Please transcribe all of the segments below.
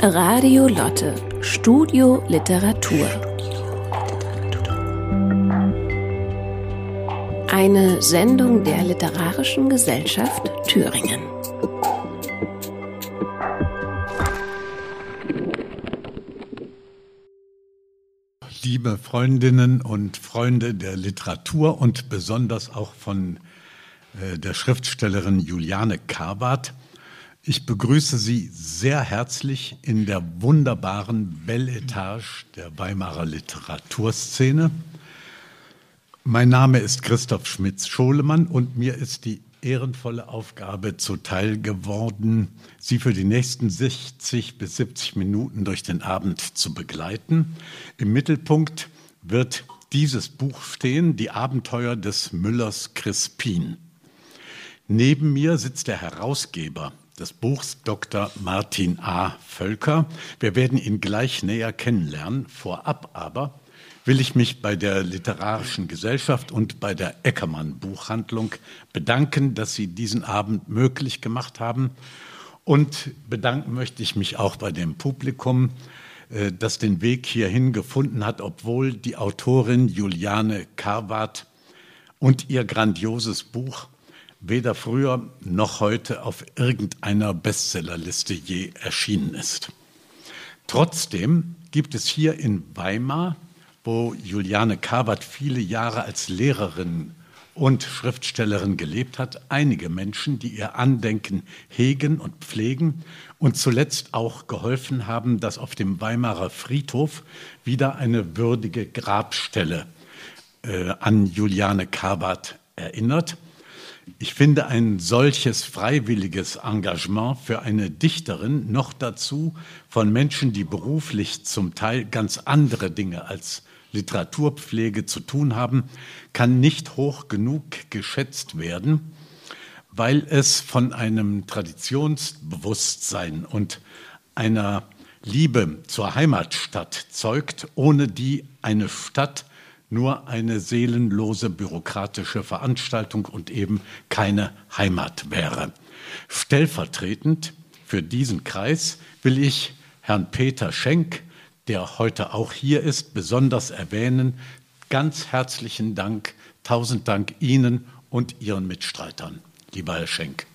Radio Lotte, Studio Literatur. Eine Sendung der Literarischen Gesellschaft Thüringen. Liebe Freundinnen und Freunde der Literatur und besonders auch von äh, der Schriftstellerin Juliane Karwart, ich begrüße Sie sehr herzlich in der wunderbaren Belle Etage der Weimarer Literaturszene. Mein Name ist Christoph Schmitz-Scholemann und mir ist die ehrenvolle Aufgabe zuteil geworden, Sie für die nächsten 60 bis 70 Minuten durch den Abend zu begleiten. Im Mittelpunkt wird dieses Buch stehen, Die Abenteuer des Müllers Crispin. Neben mir sitzt der Herausgeber des Buchs Dr. Martin A. Völker. Wir werden ihn gleich näher kennenlernen. Vorab aber will ich mich bei der Literarischen Gesellschaft und bei der Eckermann Buchhandlung bedanken, dass Sie diesen Abend möglich gemacht haben. Und bedanken möchte ich mich auch bei dem Publikum, äh, das den Weg hierhin gefunden hat, obwohl die Autorin Juliane Karwart und ihr grandioses Buch weder früher noch heute auf irgendeiner Bestsellerliste je erschienen ist. Trotzdem gibt es hier in Weimar, wo Juliane Kabert viele Jahre als Lehrerin und Schriftstellerin gelebt hat, einige Menschen, die ihr Andenken hegen und pflegen und zuletzt auch geholfen haben, dass auf dem Weimarer Friedhof wieder eine würdige Grabstelle äh, an Juliane Kabert erinnert. Ich finde ein solches freiwilliges Engagement für eine Dichterin noch dazu von Menschen, die beruflich zum Teil ganz andere Dinge als Literaturpflege zu tun haben, kann nicht hoch genug geschätzt werden, weil es von einem Traditionsbewusstsein und einer Liebe zur Heimatstadt zeugt, ohne die eine Stadt nur eine seelenlose bürokratische Veranstaltung und eben keine Heimat wäre. Stellvertretend für diesen Kreis will ich Herrn Peter Schenk, der heute auch hier ist, besonders erwähnen. Ganz herzlichen Dank, tausend Dank Ihnen und Ihren Mitstreitern, lieber Herr Schenk.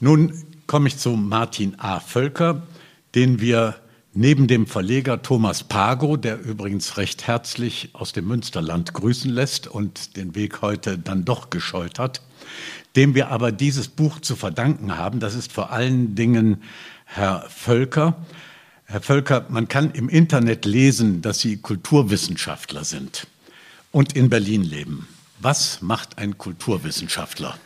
Nun komme ich zu Martin A. Völker den wir neben dem Verleger Thomas Pago, der übrigens recht herzlich aus dem Münsterland grüßen lässt und den Weg heute dann doch gescheut hat, dem wir aber dieses Buch zu verdanken haben. Das ist vor allen Dingen Herr Völker. Herr Völker, man kann im Internet lesen, dass Sie Kulturwissenschaftler sind und in Berlin leben. Was macht ein Kulturwissenschaftler?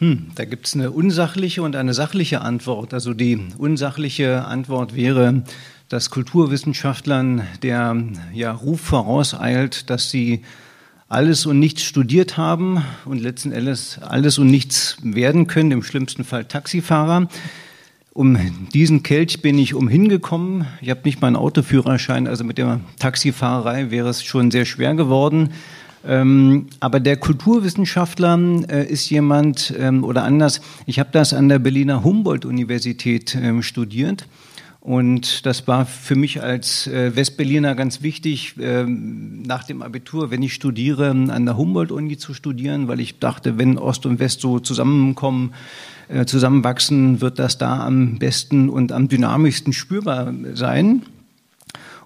Hm, da gibt es eine unsachliche und eine sachliche Antwort. Also die unsachliche Antwort wäre, dass Kulturwissenschaftlern der ja, Ruf vorauseilt, dass sie alles und nichts studiert haben und letzten Endes alles und nichts werden können, im schlimmsten Fall Taxifahrer. Um diesen Kelch bin ich umhingekommen. Ich habe nicht mal einen Autoführerschein, also mit der Taxifahrerei wäre es schon sehr schwer geworden. Ähm, aber der Kulturwissenschaftler äh, ist jemand ähm, oder anders. Ich habe das an der Berliner Humboldt-Universität ähm, studiert. Und das war für mich als äh, Westberliner ganz wichtig, ähm, nach dem Abitur, wenn ich studiere, an der Humboldt-Uni zu studieren, weil ich dachte, wenn Ost und West so zusammenkommen, äh, zusammenwachsen, wird das da am besten und am dynamischsten spürbar sein.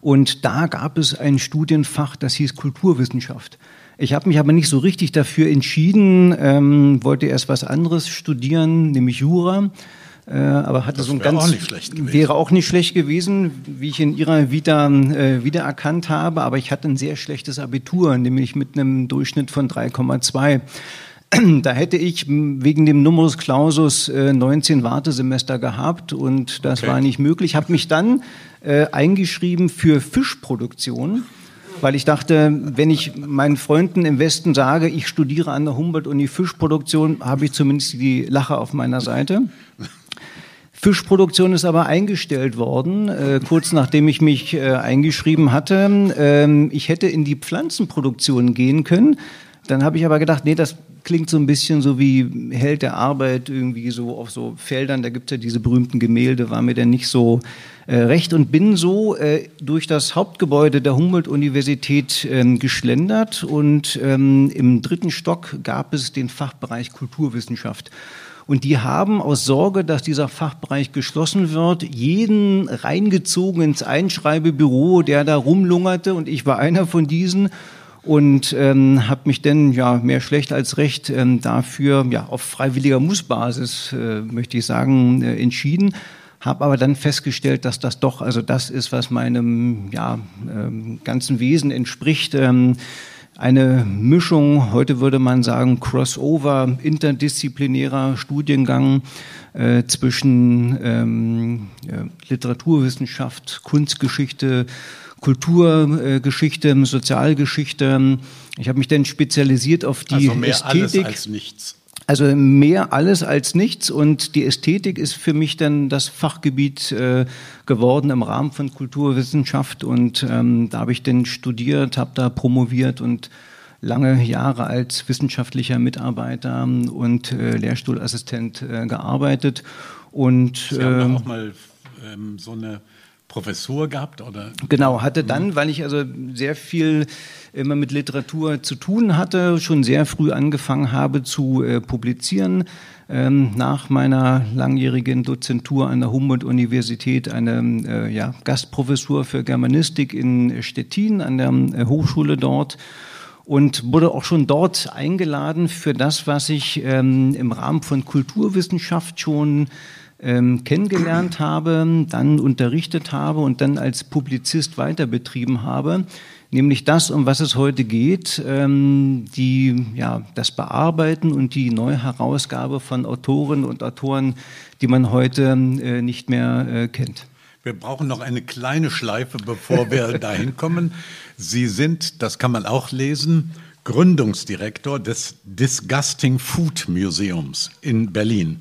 Und da gab es ein Studienfach, das hieß Kulturwissenschaft. Ich habe mich aber nicht so richtig dafür entschieden, ähm, wollte erst was anderes studieren, nämlich Jura. Äh, aber hatte das so ein ganz auch wäre auch nicht schlecht gewesen, wie ich in ihrer Vita äh, wiedererkannt habe. Aber ich hatte ein sehr schlechtes Abitur, nämlich mit einem Durchschnitt von 3,2. Da hätte ich wegen dem Numerus Clausus äh, 19 Wartesemester gehabt und das okay. war nicht möglich. Habe mich dann äh, eingeschrieben für Fischproduktion weil ich dachte, wenn ich meinen Freunden im Westen sage, ich studiere an der Humboldt-Uni Fischproduktion, habe ich zumindest die Lache auf meiner Seite. Fischproduktion ist aber eingestellt worden, äh, kurz nachdem ich mich äh, eingeschrieben hatte. Ähm, ich hätte in die Pflanzenproduktion gehen können. Dann habe ich aber gedacht, nee, das klingt so ein bisschen so wie Held der Arbeit, irgendwie so auf so Feldern, da gibt es ja diese berühmten Gemälde, war mir denn nicht so äh, recht und bin so äh, durch das Hauptgebäude der Humboldt-Universität ähm, geschlendert und ähm, im dritten Stock gab es den Fachbereich Kulturwissenschaft. Und die haben aus Sorge, dass dieser Fachbereich geschlossen wird, jeden reingezogen ins Einschreibebüro, der da rumlungerte. Und ich war einer von diesen und ähm, habe mich dann ja mehr schlecht als recht ähm, dafür ja auf freiwilliger Mussbasis äh, möchte ich sagen äh, entschieden habe aber dann festgestellt, dass das doch also das ist, was meinem ja ähm, ganzen Wesen entspricht. Ähm, eine Mischung, heute würde man sagen, Crossover, interdisziplinärer Studiengang äh, zwischen ähm, ja, Literaturwissenschaft, Kunstgeschichte, Kulturgeschichte, Sozialgeschichte. Ich habe mich dann spezialisiert auf die also mehr Ästhetik. Alles als nichts. Also mehr alles als nichts und die Ästhetik ist für mich dann das Fachgebiet äh, geworden im Rahmen von Kulturwissenschaft und ähm, da habe ich dann studiert, habe da promoviert und lange Jahre als wissenschaftlicher Mitarbeiter und äh, Lehrstuhlassistent äh, gearbeitet und Sie haben auch mal ähm, so eine Professur gehabt oder? Genau, hatte dann, weil ich also sehr viel immer mit Literatur zu tun hatte, schon sehr früh angefangen habe zu äh, publizieren. Ähm, nach meiner langjährigen Dozentur an der Humboldt-Universität eine äh, ja, Gastprofessur für Germanistik in Stettin an der äh, Hochschule dort und wurde auch schon dort eingeladen für das, was ich ähm, im Rahmen von Kulturwissenschaft schon ähm, kennengelernt habe, dann unterrichtet habe und dann als Publizist weiter betrieben habe nämlich das, um was es heute geht, ähm, die, ja, das Bearbeiten und die Neuherausgabe von Autoren und Autoren, die man heute äh, nicht mehr äh, kennt. Wir brauchen noch eine kleine Schleife, bevor wir dahin kommen. Sie sind, das kann man auch lesen, Gründungsdirektor des Disgusting Food Museums in Berlin.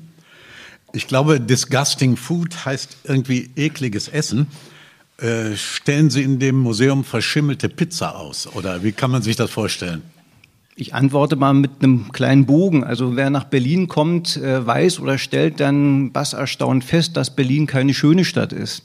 Ich glaube, Disgusting Food heißt irgendwie ekliges Essen. Äh, stellen Sie in dem Museum verschimmelte Pizza aus oder wie kann man sich das vorstellen? Ich antworte mal mit einem kleinen Bogen. Also wer nach Berlin kommt, äh, weiß oder stellt dann bass erstaunt fest, dass Berlin keine schöne Stadt ist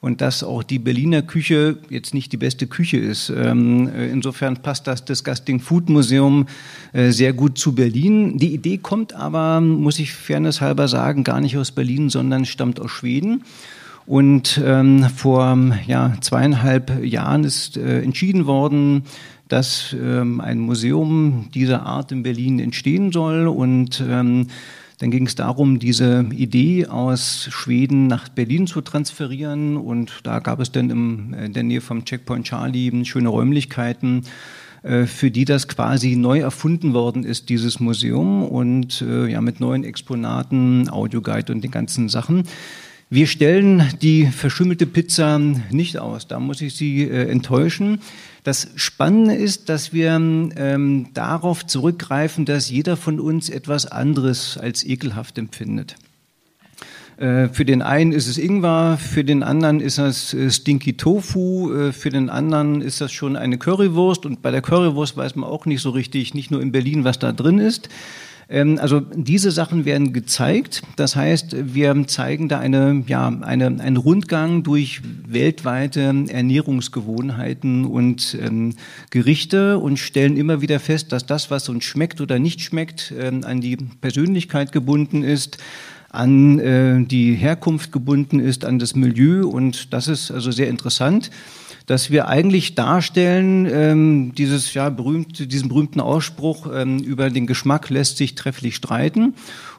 und dass auch die Berliner Küche jetzt nicht die beste Küche ist. Ähm, äh, insofern passt das Disgusting Food Museum sehr gut zu Berlin. Die Idee kommt aber, muss ich fairnesshalber sagen, gar nicht aus Berlin, sondern stammt aus Schweden. Und ähm, vor ja, zweieinhalb Jahren ist äh, entschieden worden, dass ähm, ein Museum dieser Art in Berlin entstehen soll. Und ähm, dann ging es darum, diese Idee aus Schweden nach Berlin zu transferieren. Und da gab es dann im, in der Nähe vom Checkpoint Charlie schöne Räumlichkeiten äh, für die das quasi neu erfunden worden ist, dieses Museum und äh, ja mit neuen Exponaten, Audioguide und den ganzen Sachen. Wir stellen die verschimmelte Pizza nicht aus. Da muss ich Sie äh, enttäuschen. Das Spannende ist, dass wir ähm, darauf zurückgreifen, dass jeder von uns etwas anderes als ekelhaft empfindet. Äh, für den einen ist es Ingwer, für den anderen ist das äh, Stinky Tofu, äh, für den anderen ist das schon eine Currywurst und bei der Currywurst weiß man auch nicht so richtig, nicht nur in Berlin, was da drin ist. Ähm, also diese Sachen werden gezeigt. Das heißt, wir zeigen da eine, ja, eine, einen Rundgang durch weltweite Ernährungsgewohnheiten und ähm, Gerichte und stellen immer wieder fest, dass das, was uns schmeckt oder nicht schmeckt, ähm, an die Persönlichkeit gebunden ist an äh, die Herkunft gebunden ist, an das Milieu und das ist also sehr interessant dass wir eigentlich darstellen, ähm, dieses ja berühmte, diesen berühmten Ausspruch ähm, über den Geschmack lässt sich trefflich streiten.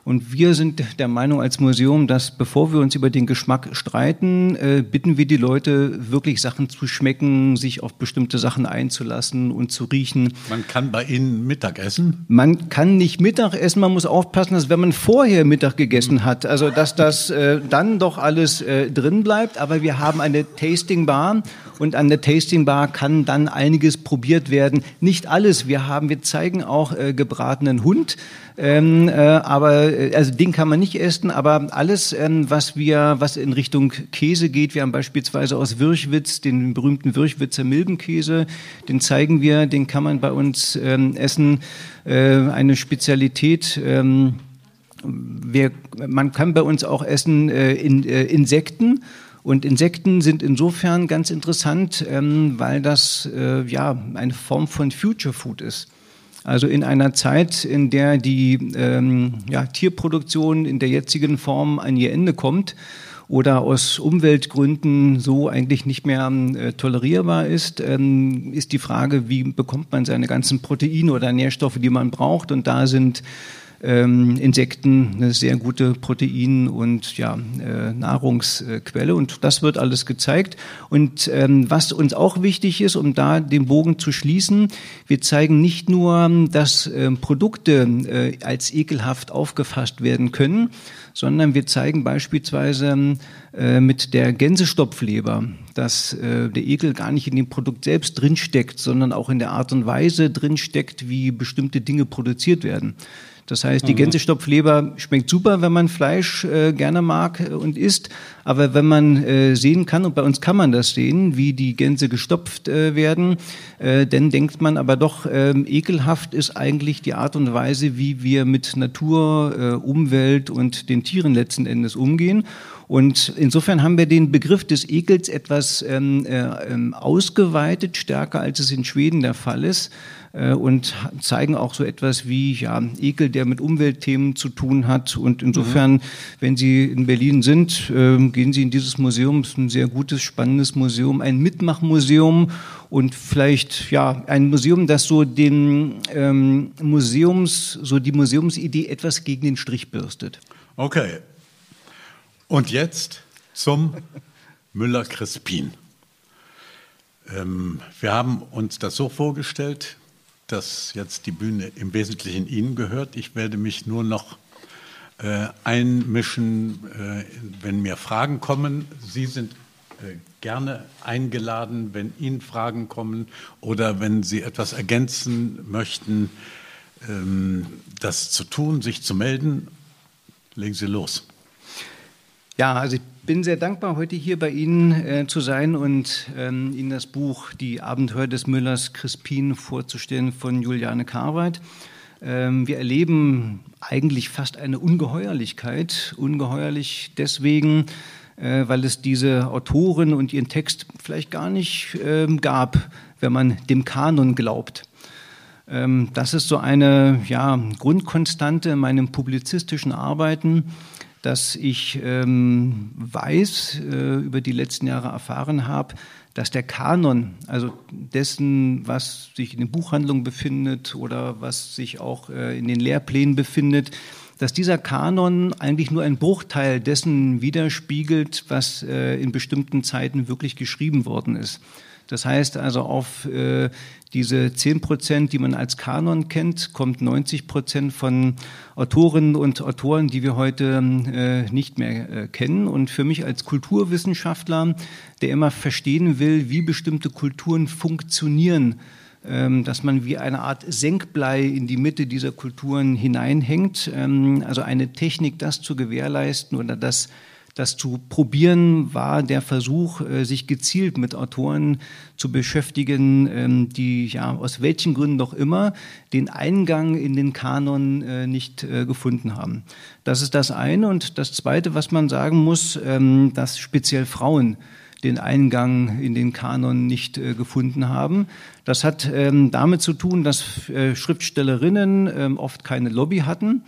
Und wir sind der Meinung als Museum, dass bevor wir uns über den Geschmack streiten, äh, bitten wir die Leute, wirklich Sachen zu schmecken, sich auf bestimmte Sachen einzulassen und zu riechen. Man kann bei Ihnen Mittag essen? Man kann nicht Mittag essen, man muss aufpassen, dass wenn man vorher Mittag gegessen hat, also dass das äh, dann doch alles äh, drin bleibt. Aber wir haben eine Tasting Bar und an der Tasting Bar kann dann einiges probiert werden. Nicht alles. Wir haben, wir zeigen auch äh, gebratenen Hund, ähm, äh, aber äh, also den kann man nicht essen, aber alles, ähm, was wir, was in Richtung Käse geht, wir haben beispielsweise aus Wirchwitz den berühmten Wirchwitzer Milbenkäse, den zeigen wir, den kann man bei uns ähm, essen. Äh, eine Spezialität. Ähm, wir, man kann bei uns auch essen äh, in, äh, Insekten. Und Insekten sind insofern ganz interessant, ähm, weil das äh, ja eine Form von Future Food ist. Also in einer Zeit, in der die ähm, ja, Tierproduktion in der jetzigen Form an ihr Ende kommt oder aus Umweltgründen so eigentlich nicht mehr äh, tolerierbar ist, ähm, ist die Frage, wie bekommt man seine ganzen Proteine oder Nährstoffe, die man braucht. Und da sind ähm, Insekten eine sehr gute Protein- und ja, äh, Nahrungsquelle. Und das wird alles gezeigt. Und ähm, was uns auch wichtig ist, um da den Bogen zu schließen, wir zeigen nicht nur, dass äh, Produkte äh, als ekelhaft aufgefasst werden können, sondern wir zeigen beispielsweise äh, mit der Gänsestopfleber, dass äh, der Ekel gar nicht in dem Produkt selbst drinsteckt, sondern auch in der Art und Weise drinsteckt, wie bestimmte Dinge produziert werden. Das heißt, die mhm. Gänsestopfleber schmeckt super, wenn man Fleisch äh, gerne mag äh, und isst. Aber wenn man äh, sehen kann, und bei uns kann man das sehen, wie die Gänse gestopft äh, werden, äh, dann denkt man aber doch, äh, ekelhaft ist eigentlich die Art und Weise, wie wir mit Natur, äh, Umwelt und den Tieren letzten Endes umgehen. Und insofern haben wir den Begriff des Ekels etwas ähm, äh, ähm, ausgeweitet, stärker als es in Schweden der Fall ist. Äh, und zeigen auch so etwas wie ja, Ekel, der mit Umweltthemen zu tun hat. Und insofern, mhm. wenn Sie in Berlin sind, äh, gehen Sie in dieses Museum. Es ist ein sehr gutes, spannendes Museum, ein Mitmachmuseum und vielleicht ja ein Museum, das so den ähm, Museums, so die Museumsidee etwas gegen den Strich bürstet. Okay. Und jetzt zum Müller-Crispin. Ähm, wir haben uns das so vorgestellt, dass jetzt die Bühne im Wesentlichen Ihnen gehört. Ich werde mich nur noch äh, einmischen, äh, wenn mir Fragen kommen. Sie sind äh, gerne eingeladen, wenn Ihnen Fragen kommen oder wenn Sie etwas ergänzen möchten, ähm, das zu tun, sich zu melden. Legen Sie los. Ja, also ich bin sehr dankbar, heute hier bei Ihnen äh, zu sein und ähm, Ihnen das Buch Die Abenteuer des Müllers Crispin vorzustellen von Juliane Karweit. Ähm, wir erleben eigentlich fast eine Ungeheuerlichkeit. Ungeheuerlich deswegen, äh, weil es diese Autorin und ihren Text vielleicht gar nicht äh, gab, wenn man dem Kanon glaubt. Ähm, das ist so eine ja, Grundkonstante in meinem publizistischen Arbeiten dass ich ähm, weiß, äh, über die letzten Jahre erfahren habe, dass der Kanon, also dessen, was sich in den Buchhandlungen befindet oder was sich auch äh, in den Lehrplänen befindet, dass dieser Kanon eigentlich nur ein Bruchteil dessen widerspiegelt, was äh, in bestimmten Zeiten wirklich geschrieben worden ist. Das heißt also, auf äh, diese 10 Prozent, die man als Kanon kennt, kommt 90 Prozent von Autorinnen und Autoren, die wir heute äh, nicht mehr äh, kennen. Und für mich als Kulturwissenschaftler, der immer verstehen will, wie bestimmte Kulturen funktionieren, ähm, dass man wie eine Art Senkblei in die Mitte dieser Kulturen hineinhängt, ähm, also eine Technik, das zu gewährleisten oder das das zu probieren war der Versuch, äh, sich gezielt mit Autoren zu beschäftigen, ähm, die ja aus welchen Gründen doch immer den Eingang in den Kanon äh, nicht äh, gefunden haben. Das ist das eine. Und das zweite, was man sagen muss, ähm, dass speziell Frauen den Eingang in den Kanon nicht äh, gefunden haben. Das hat ähm, damit zu tun, dass äh, Schriftstellerinnen ähm, oft keine Lobby hatten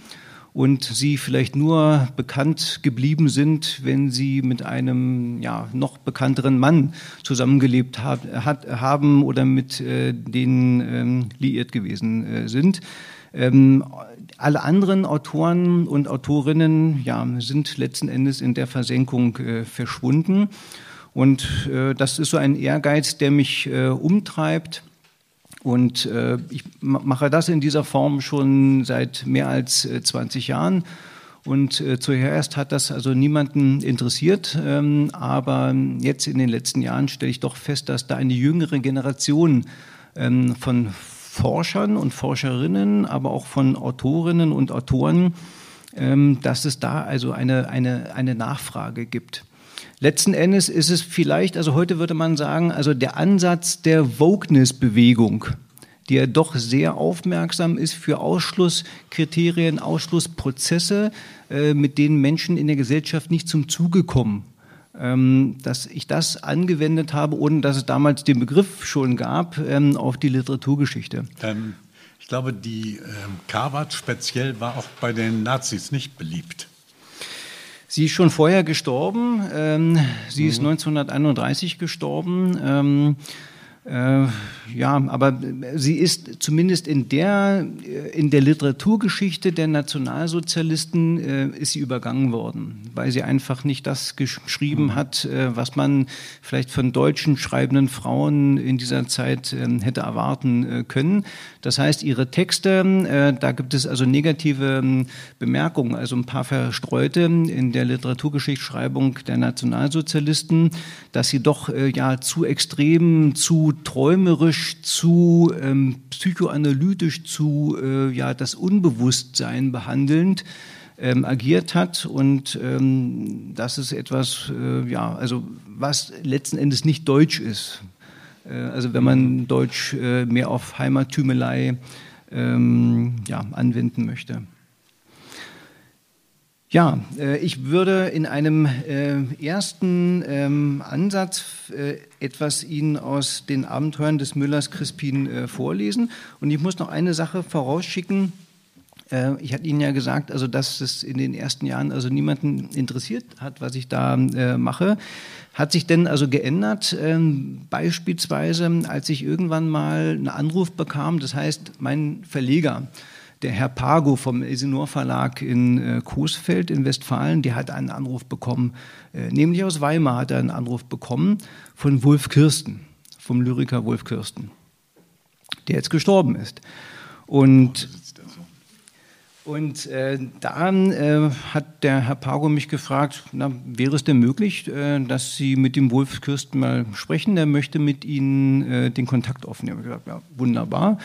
und sie vielleicht nur bekannt geblieben sind, wenn sie mit einem ja, noch bekannteren Mann zusammengelebt hab, hat, haben oder mit äh, denen ähm, liiert gewesen äh, sind. Ähm, alle anderen Autoren und Autorinnen ja, sind letzten Endes in der Versenkung äh, verschwunden. Und äh, das ist so ein Ehrgeiz, der mich äh, umtreibt und äh, ich mache das in dieser Form schon seit mehr als 20 äh, Jahren. Und äh, zuerst hat das also niemanden interessiert, ähm, aber jetzt in den letzten Jahren stelle ich doch fest, dass da eine jüngere Generation ähm, von Forschern und Forscherinnen, aber auch von Autorinnen und Autoren, ähm, dass es da also eine, eine, eine Nachfrage gibt. Letzten Endes ist es vielleicht, also heute würde man sagen, also der Ansatz der Wokeness-Bewegung, die ja doch sehr aufmerksam ist für Ausschlusskriterien, Ausschlussprozesse, äh, mit denen Menschen in der Gesellschaft nicht zum Zuge kommen. Ähm, dass ich das angewendet habe, ohne dass es damals den Begriff schon gab, ähm, auf die Literaturgeschichte. Ähm, ich glaube, die ähm, Karwart speziell war auch bei den Nazis nicht beliebt. Sie ist schon vorher gestorben. Ähm, sie mhm. ist 1931 gestorben. Ähm, äh, ja, aber sie ist zumindest in der, in der Literaturgeschichte der Nationalsozialisten äh, ist sie übergangen worden, weil sie einfach nicht das geschrieben mhm. hat, äh, was man vielleicht von deutschen schreibenden Frauen in dieser Zeit äh, hätte erwarten äh, können. Das heißt, ihre Texte, äh, da gibt es also negative ähm, Bemerkungen, also ein paar verstreute in der Literaturgeschichtsschreibung der Nationalsozialisten, dass sie doch ja zu extrem, zu träumerisch, zu ähm, psychoanalytisch, zu äh, ja, das Unbewusstsein behandelnd ähm, agiert hat. Und ähm, das ist etwas, äh, ja, also was letzten Endes nicht deutsch ist. Äh, also wenn man Deutsch äh, mehr auf Heimattümelei ähm, ja, anwenden möchte. Ja, äh, ich würde in einem äh, ersten ähm, Ansatz äh, etwas Ihnen aus den Abenteuern des Müllers Crispin vorlesen. Und ich muss noch eine Sache vorausschicken. Ich hatte Ihnen ja gesagt, also dass es in den ersten Jahren also niemanden interessiert hat, was ich da mache. Hat sich denn also geändert? Ähm, beispielsweise, als ich irgendwann mal einen Anruf bekam, das heißt, mein Verleger, der Herr Pago vom Elsinor Verlag in äh, Coesfeld in Westfalen, der hat einen Anruf bekommen, äh, nämlich aus Weimar hat er einen Anruf bekommen von Wolf Kirsten, vom Lyriker Wolf Kirsten, der jetzt gestorben ist. Und und äh, dann äh, hat der Herr Pago mich gefragt, na, wäre es denn möglich, äh, dass Sie mit dem Wolf Kirsten mal sprechen? Der möchte mit Ihnen äh, den Kontakt aufnehmen. Ich habe gesagt, ja, wunderbar.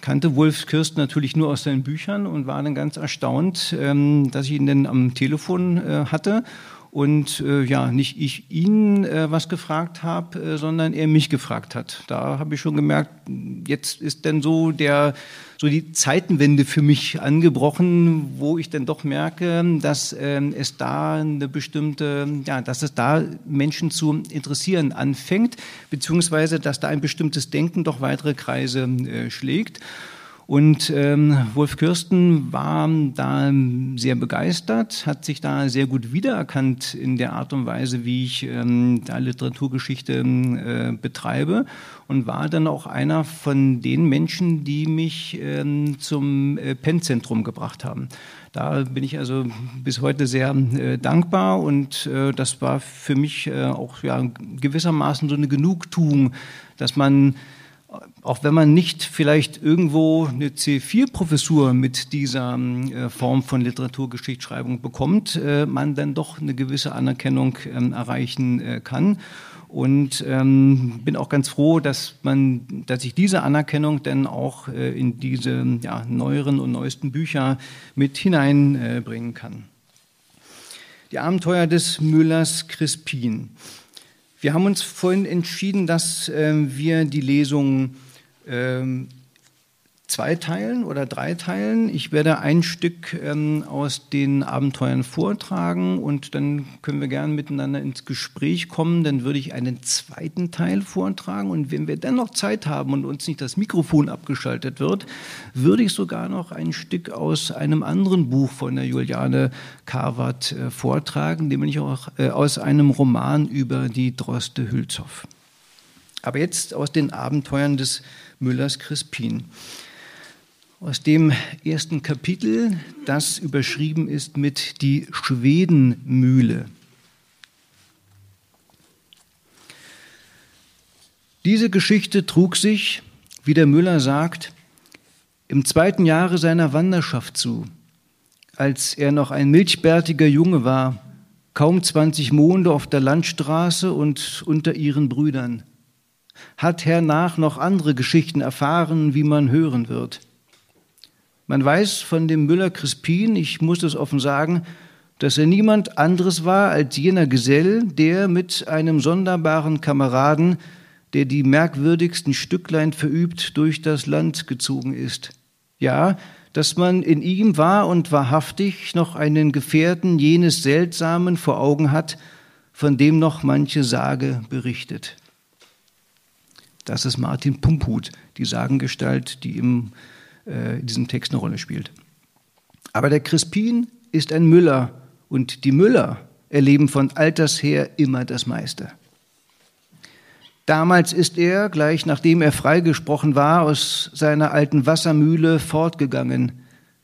Kannte Wolf Kirst natürlich nur aus seinen Büchern und war dann ganz erstaunt, ähm, dass ich ihn dann am Telefon äh, hatte und äh, ja, nicht ich ihn äh, was gefragt habe, äh, sondern er mich gefragt hat. Da habe ich schon gemerkt, jetzt ist denn so der so die Zeitenwende für mich angebrochen, wo ich dann doch merke, dass ähm, es da eine bestimmte, ja, dass es da Menschen zu interessieren anfängt, beziehungsweise dass da ein bestimmtes Denken doch weitere Kreise äh, schlägt. Und ähm, Wolf Kirsten war da sehr begeistert, hat sich da sehr gut wiedererkannt in der Art und Weise, wie ich ähm, da Literaturgeschichte äh, betreibe und war dann auch einer von den Menschen, die mich ähm, zum äh, Pennzentrum gebracht haben. Da bin ich also bis heute sehr äh, dankbar und äh, das war für mich äh, auch ja, gewissermaßen so eine Genugtuung, dass man auch wenn man nicht vielleicht irgendwo eine C4-Professur mit dieser äh, Form von Literaturgeschichtsschreibung bekommt, äh, man dann doch eine gewisse Anerkennung ähm, erreichen äh, kann. Und ähm, bin auch ganz froh, dass man, dass ich diese Anerkennung dann auch äh, in diese ja, neueren und neuesten Bücher mit hineinbringen kann. Die Abenteuer des Müllers Crispin. Wir haben uns vorhin entschieden, dass äh, wir die Lesung ähm, zwei Teilen oder drei Teilen. Ich werde ein Stück ähm, aus den Abenteuern vortragen und dann können wir gerne miteinander ins Gespräch kommen. Dann würde ich einen zweiten Teil vortragen und wenn wir dann noch Zeit haben und uns nicht das Mikrofon abgeschaltet wird, würde ich sogar noch ein Stück aus einem anderen Buch von der Juliane Karwart äh, vortragen, nämlich auch äh, aus einem Roman über die Droste Hülshoff. Aber jetzt aus den Abenteuern des Müllers Crispin aus dem ersten Kapitel, das überschrieben ist mit die Schwedenmühle. Diese Geschichte trug sich, wie der Müller sagt, im zweiten Jahre seiner Wanderschaft zu, als er noch ein milchbärtiger Junge war, kaum 20 Monde auf der Landstraße und unter ihren Brüdern. Hat hernach noch andere Geschichten erfahren, wie man hören wird. Man weiß von dem Müller Crispin, ich muss es offen sagen, dass er niemand anderes war als jener Gesell, der mit einem sonderbaren Kameraden, der die merkwürdigsten Stücklein verübt, durch das Land gezogen ist. Ja, dass man in ihm wahr und wahrhaftig noch einen Gefährten jenes Seltsamen vor Augen hat, von dem noch manche Sage berichtet. Das ist Martin Pumphut, die Sagengestalt, die im, in diesem Text eine Rolle spielt. Aber der Crispin ist ein Müller und die Müller erleben von alters her immer das meiste. Damals ist er, gleich nachdem er freigesprochen war, aus seiner alten Wassermühle fortgegangen.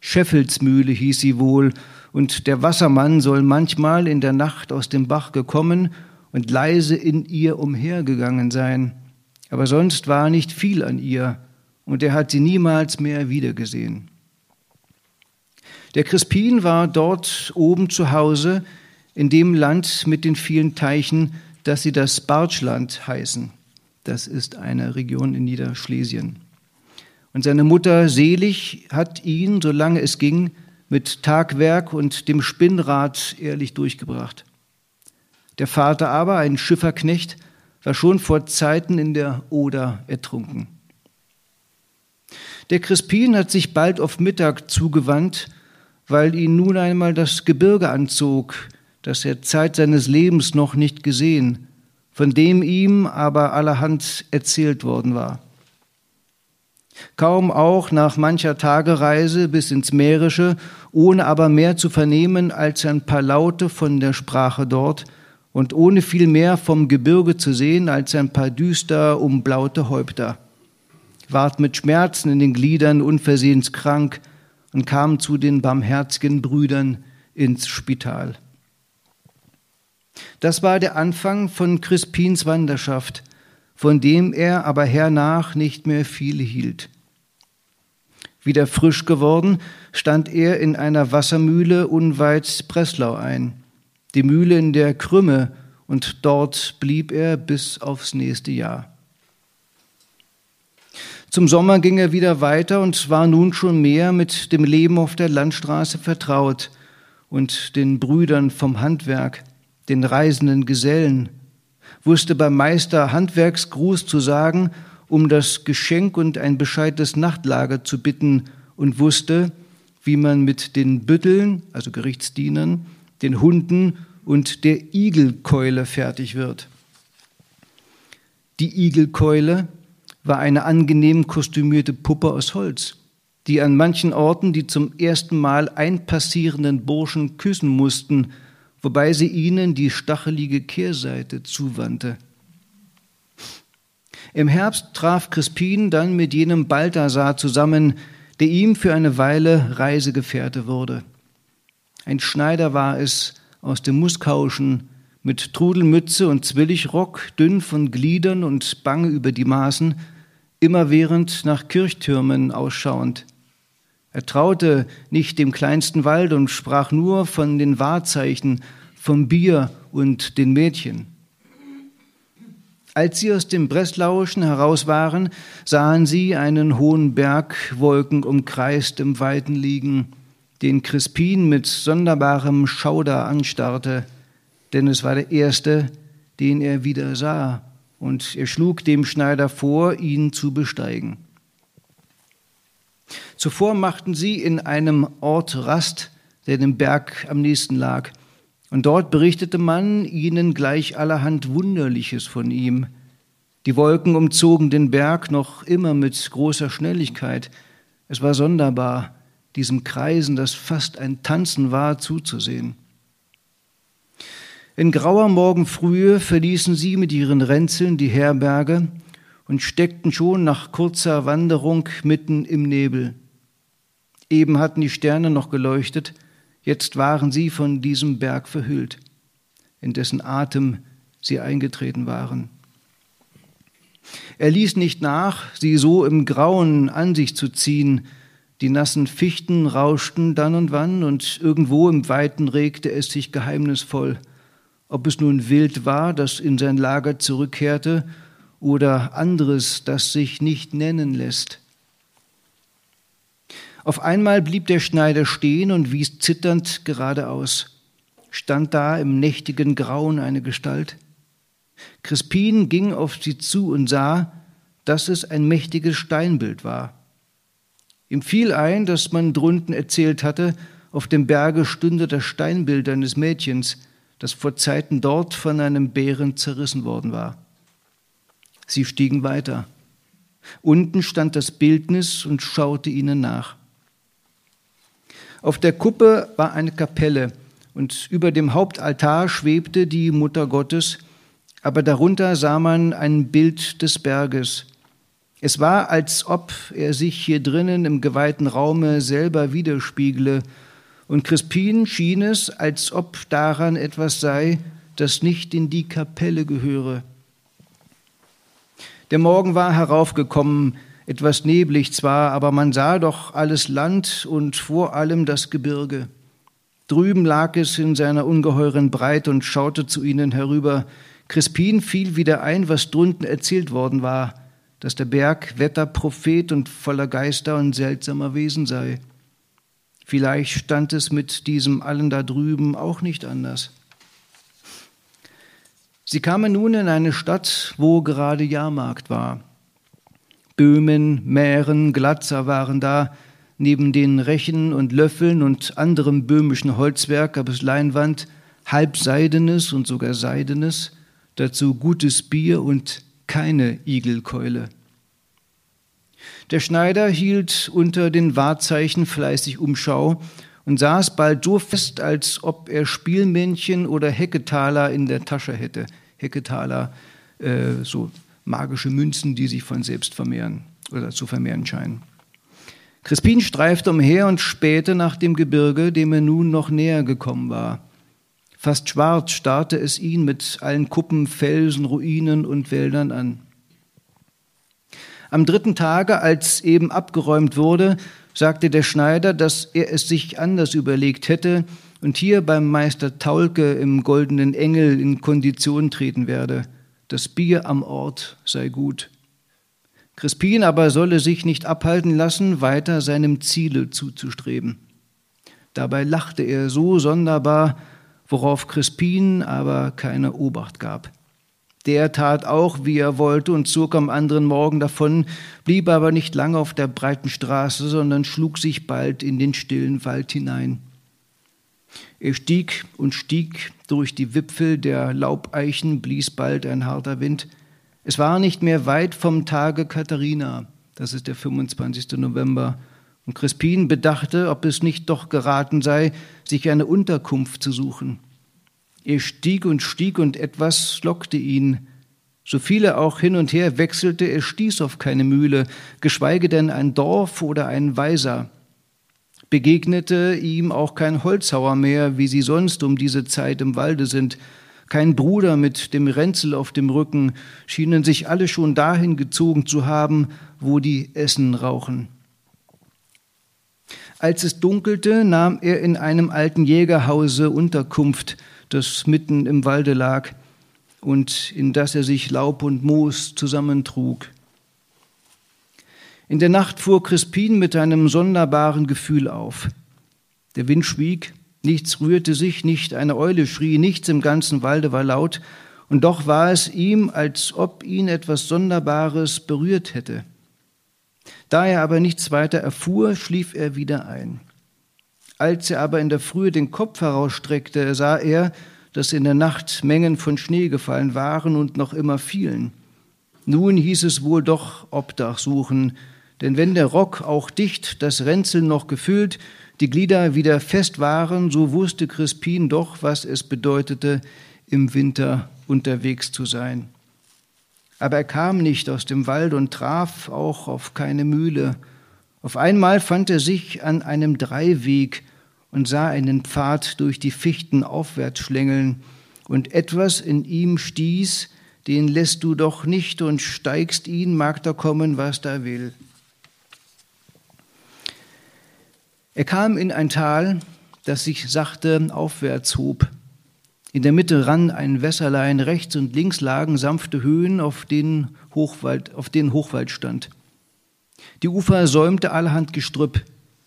Scheffelsmühle hieß sie wohl, und der Wassermann soll manchmal in der Nacht aus dem Bach gekommen und leise in ihr umhergegangen sein. Aber sonst war nicht viel an ihr, und er hat sie niemals mehr wiedergesehen. Der Crispin war dort oben zu Hause, in dem Land mit den vielen Teichen, das sie das Bartschland heißen. Das ist eine Region in Niederschlesien. Und seine Mutter selig hat ihn, solange es ging, mit Tagwerk und dem Spinnrad ehrlich durchgebracht. Der Vater aber, ein Schifferknecht, war schon vor Zeiten in der Oder ertrunken. Der Crispin hat sich bald auf Mittag zugewandt weil ihn nun einmal das Gebirge anzog, das er Zeit seines Lebens noch nicht gesehen, von dem ihm aber allerhand erzählt worden war. Kaum auch nach mancher Tagereise bis ins Mährische, ohne aber mehr zu vernehmen als ein paar Laute von der Sprache dort und ohne viel mehr vom Gebirge zu sehen als ein paar düster umblaute Häupter. Ward mit Schmerzen in den Gliedern unversehens krank, und kam zu den barmherzigen Brüdern ins Spital. Das war der Anfang von Crispins Wanderschaft, von dem er aber hernach nicht mehr viel hielt. Wieder frisch geworden, stand er in einer Wassermühle unweit Breslau ein, die Mühle in der Krümme, und dort blieb er bis aufs nächste Jahr. Zum Sommer ging er wieder weiter und war nun schon mehr mit dem Leben auf der Landstraße vertraut und den Brüdern vom Handwerk, den reisenden Gesellen, wusste beim Meister Handwerksgruß zu sagen, um das Geschenk und ein bescheites Nachtlager zu bitten und wusste, wie man mit den Bütteln, also Gerichtsdienern, den Hunden und der Igelkeule fertig wird. Die Igelkeule war eine angenehm kostümierte Puppe aus Holz, die an manchen Orten die zum ersten Mal einpassierenden Burschen küssen mussten, wobei sie ihnen die stachelige Kehrseite zuwandte. Im Herbst traf Crispin dann mit jenem Balthasar zusammen, der ihm für eine Weile Reisegefährte wurde. Ein Schneider war es aus dem Muskauschen, mit Trudelmütze und Zwillichrock, dünn von Gliedern und bange über die Maßen, immerwährend nach Kirchtürmen ausschauend. Er traute nicht dem kleinsten Wald und sprach nur von den Wahrzeichen, vom Bier und den Mädchen. Als sie aus dem Breslauischen heraus waren, sahen sie einen hohen Berg, Wolken umkreist im Weiten liegen, den Crispin mit sonderbarem Schauder anstarrte, denn es war der erste, den er wieder sah und er schlug dem Schneider vor, ihn zu besteigen. Zuvor machten sie in einem Ort Rast, der dem Berg am nächsten lag, und dort berichtete man ihnen gleich allerhand Wunderliches von ihm. Die Wolken umzogen den Berg noch immer mit großer Schnelligkeit. Es war sonderbar, diesem Kreisen, das fast ein Tanzen war, zuzusehen. In grauer Morgenfrühe verließen sie mit ihren Ränzeln die Herberge und steckten schon nach kurzer Wanderung mitten im Nebel. Eben hatten die Sterne noch geleuchtet, jetzt waren sie von diesem Berg verhüllt, in dessen Atem sie eingetreten waren. Er ließ nicht nach, sie so im Grauen an sich zu ziehen, Die nassen Fichten rauschten dann und wann, und irgendwo im Weiten regte es sich geheimnisvoll, ob es nun Wild war, das in sein Lager zurückkehrte, oder anderes, das sich nicht nennen lässt. Auf einmal blieb der Schneider stehen und wies zitternd geradeaus. Stand da im nächtigen Grauen eine Gestalt. Crispin ging auf sie zu und sah, dass es ein mächtiges Steinbild war. Ihm fiel ein, dass man drunten erzählt hatte, auf dem Berge stünde das Steinbild eines Mädchens, das vor Zeiten dort von einem Bären zerrissen worden war. Sie stiegen weiter. Unten stand das Bildnis und schaute ihnen nach. Auf der Kuppe war eine Kapelle und über dem Hauptaltar schwebte die Mutter Gottes, aber darunter sah man ein Bild des Berges. Es war, als ob er sich hier drinnen im geweihten Raume selber widerspiegle, und Crispin schien es, als ob daran etwas sei, das nicht in die Kapelle gehöre. Der Morgen war heraufgekommen, etwas neblig zwar, aber man sah doch alles Land und vor allem das Gebirge. Drüben lag es in seiner ungeheuren Breite und schaute zu ihnen herüber. Crispin fiel wieder ein, was drunten erzählt worden war, dass der Berg Wetterprophet und voller Geister und seltsamer Wesen sei. Vielleicht stand es mit diesem allen da drüben auch nicht anders. Sie kamen nun in eine Stadt, wo gerade Jahrmarkt war. Böhmen, Mähren, Glatzer waren da, neben den Rechen und Löffeln und anderem böhmischen Holzwerk gab es Leinwand, halbseidenes und sogar seidenes, dazu gutes Bier und keine Igelkeule. Der Schneider hielt unter den Wahrzeichen fleißig Umschau und saß bald so fest, als ob er Spielmännchen oder Hecketaler in der Tasche hätte. Hecketaler, äh, so magische Münzen, die sich von selbst vermehren oder zu vermehren scheinen. Crispin streifte umher und spähte nach dem Gebirge, dem er nun noch näher gekommen war. Fast schwarz starrte es ihn mit allen Kuppen, Felsen, Ruinen und Wäldern an. Am dritten Tage, als eben abgeräumt wurde, sagte der Schneider, dass er es sich anders überlegt hätte und hier beim Meister Taulke im Goldenen Engel in Kondition treten werde. Das Bier am Ort sei gut. Crispin aber solle sich nicht abhalten lassen, weiter seinem Ziele zuzustreben. Dabei lachte er so sonderbar, worauf Crispin aber keine Obacht gab. Der tat auch, wie er wollte, und zog am anderen Morgen davon, blieb aber nicht lange auf der breiten Straße, sondern schlug sich bald in den stillen Wald hinein. Er stieg und stieg durch die Wipfel der Laubeichen, blies bald ein harter Wind. Es war nicht mehr weit vom Tage Katharina, das ist der 25. November, und Crispin bedachte, ob es nicht doch geraten sei, sich eine Unterkunft zu suchen. Er stieg und stieg und etwas lockte ihn. So viel er auch hin und her wechselte, er stieß auf keine Mühle, geschweige denn ein Dorf oder ein Weiser. Begegnete ihm auch kein Holzhauer mehr, wie sie sonst um diese Zeit im Walde sind, kein Bruder mit dem Ränzel auf dem Rücken, schienen sich alle schon dahin gezogen zu haben, wo die Essen rauchen. Als es dunkelte, nahm er in einem alten Jägerhause Unterkunft, das mitten im Walde lag und in das er sich Laub und Moos zusammentrug. In der Nacht fuhr Crispin mit einem sonderbaren Gefühl auf. Der Wind schwieg, nichts rührte sich, nicht eine Eule schrie, nichts im ganzen Walde war laut, und doch war es ihm, als ob ihn etwas Sonderbares berührt hätte. Da er aber nichts weiter erfuhr, schlief er wieder ein. Als er aber in der Frühe den Kopf herausstreckte, sah er, dass in der Nacht Mengen von Schnee gefallen waren und noch immer fielen. Nun hieß es wohl doch Obdach suchen, denn wenn der Rock auch dicht, das Ränzel noch gefüllt, die Glieder wieder fest waren, so wusste Crispin doch, was es bedeutete, im Winter unterwegs zu sein. Aber er kam nicht aus dem Wald und traf auch auf keine Mühle, auf einmal fand er sich an einem Dreiweg und sah einen Pfad durch die Fichten aufwärts schlängeln, und etwas in ihm stieß, den lässt du doch nicht und steigst ihn, mag da kommen, was da will. Er kam in ein Tal, das sich sachte aufwärts hob. In der Mitte rann ein Wässerlein, rechts und links lagen sanfte Höhen, auf denen Hochwald, auf denen Hochwald stand. Die Ufer säumte allerhand Gestrüpp.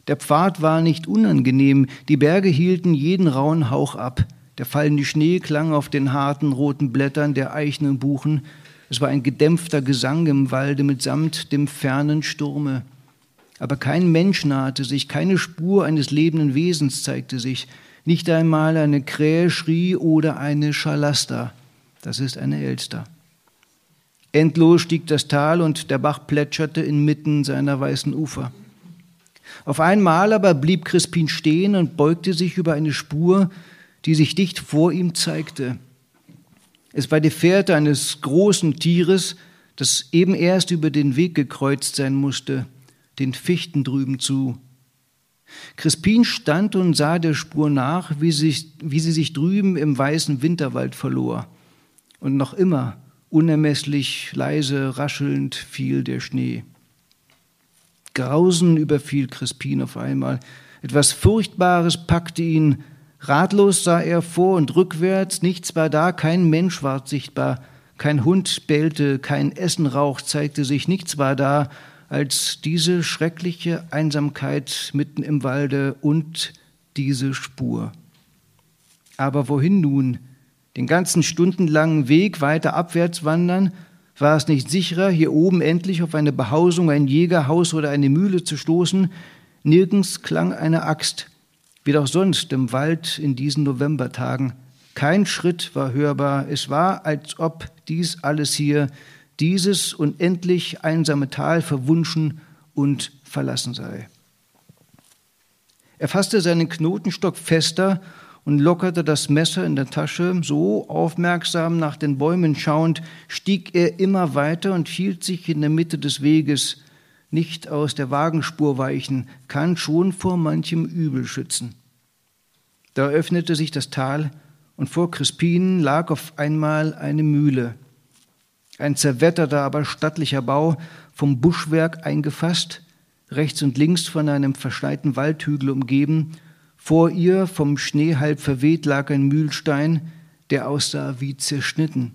Der Pfad war nicht unangenehm, die Berge hielten jeden rauen Hauch ab. Der fallende Schnee klang auf den harten roten Blättern der Eichen und Buchen. Es war ein gedämpfter Gesang im Walde mitsamt dem fernen Sturme. Aber kein Mensch nahte sich, keine Spur eines lebenden Wesens zeigte sich. Nicht einmal eine Krähe schrie oder eine Schalaster. Das ist eine Elster. Endlos stieg das Tal und der Bach plätscherte inmitten seiner weißen Ufer. Auf einmal aber blieb Crispin stehen und beugte sich über eine Spur, die sich dicht vor ihm zeigte. Es war die Fährte eines großen Tieres, das eben erst über den Weg gekreuzt sein musste, den Fichten drüben zu. Crispin stand und sah der Spur nach, wie, sich, wie sie sich drüben im weißen Winterwald verlor. Und noch immer Unermesslich leise, raschelnd fiel der Schnee. Grausen überfiel Crispin auf einmal. Etwas Furchtbares packte ihn. Ratlos sah er vor und rückwärts, nichts war da, kein Mensch ward sichtbar, kein Hund bellte, kein Essenrauch zeigte sich, nichts war da, als diese schreckliche Einsamkeit mitten im Walde und diese Spur. Aber wohin nun? Den ganzen stundenlangen Weg weiter abwärts wandern, war es nicht sicherer, hier oben endlich auf eine Behausung, ein Jägerhaus oder eine Mühle zu stoßen. Nirgends klang eine Axt, wie doch sonst im Wald in diesen Novembertagen. Kein Schritt war hörbar. Es war, als ob dies alles hier, dieses unendlich einsame Tal verwunschen und verlassen sei. Er fasste seinen Knotenstock fester und lockerte das Messer in der Tasche. So aufmerksam nach den Bäumen schauend, stieg er immer weiter und hielt sich in der Mitte des Weges. Nicht aus der Wagenspur weichen, kann schon vor manchem Übel schützen. Da öffnete sich das Tal und vor Crispinen lag auf einmal eine Mühle. Ein zerwetterter, aber stattlicher Bau, vom Buschwerk eingefasst, rechts und links von einem verschneiten Waldhügel umgeben vor ihr, vom Schnee halb verweht, lag ein Mühlstein, der aussah wie zerschnitten.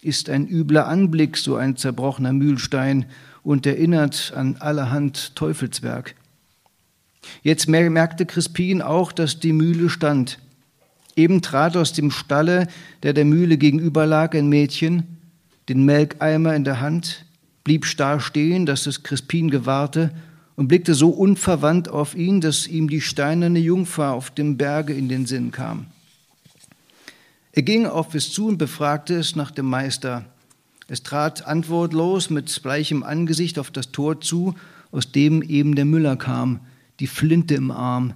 Ist ein übler Anblick, so ein zerbrochener Mühlstein, und erinnert an allerhand Teufelswerk. Jetzt merkte Crispin auch, dass die Mühle stand. Eben trat aus dem Stalle, der der Mühle gegenüber lag, ein Mädchen, den Melkeimer in der Hand, blieb starr stehen, dass es Crispin gewahrte und blickte so unverwandt auf ihn, dass ihm die steinerne Jungfer auf dem Berge in den Sinn kam. Er ging auf es zu und befragte es nach dem Meister. Es trat antwortlos mit bleichem Angesicht auf das Tor zu, aus dem eben der Müller kam, die Flinte im Arm.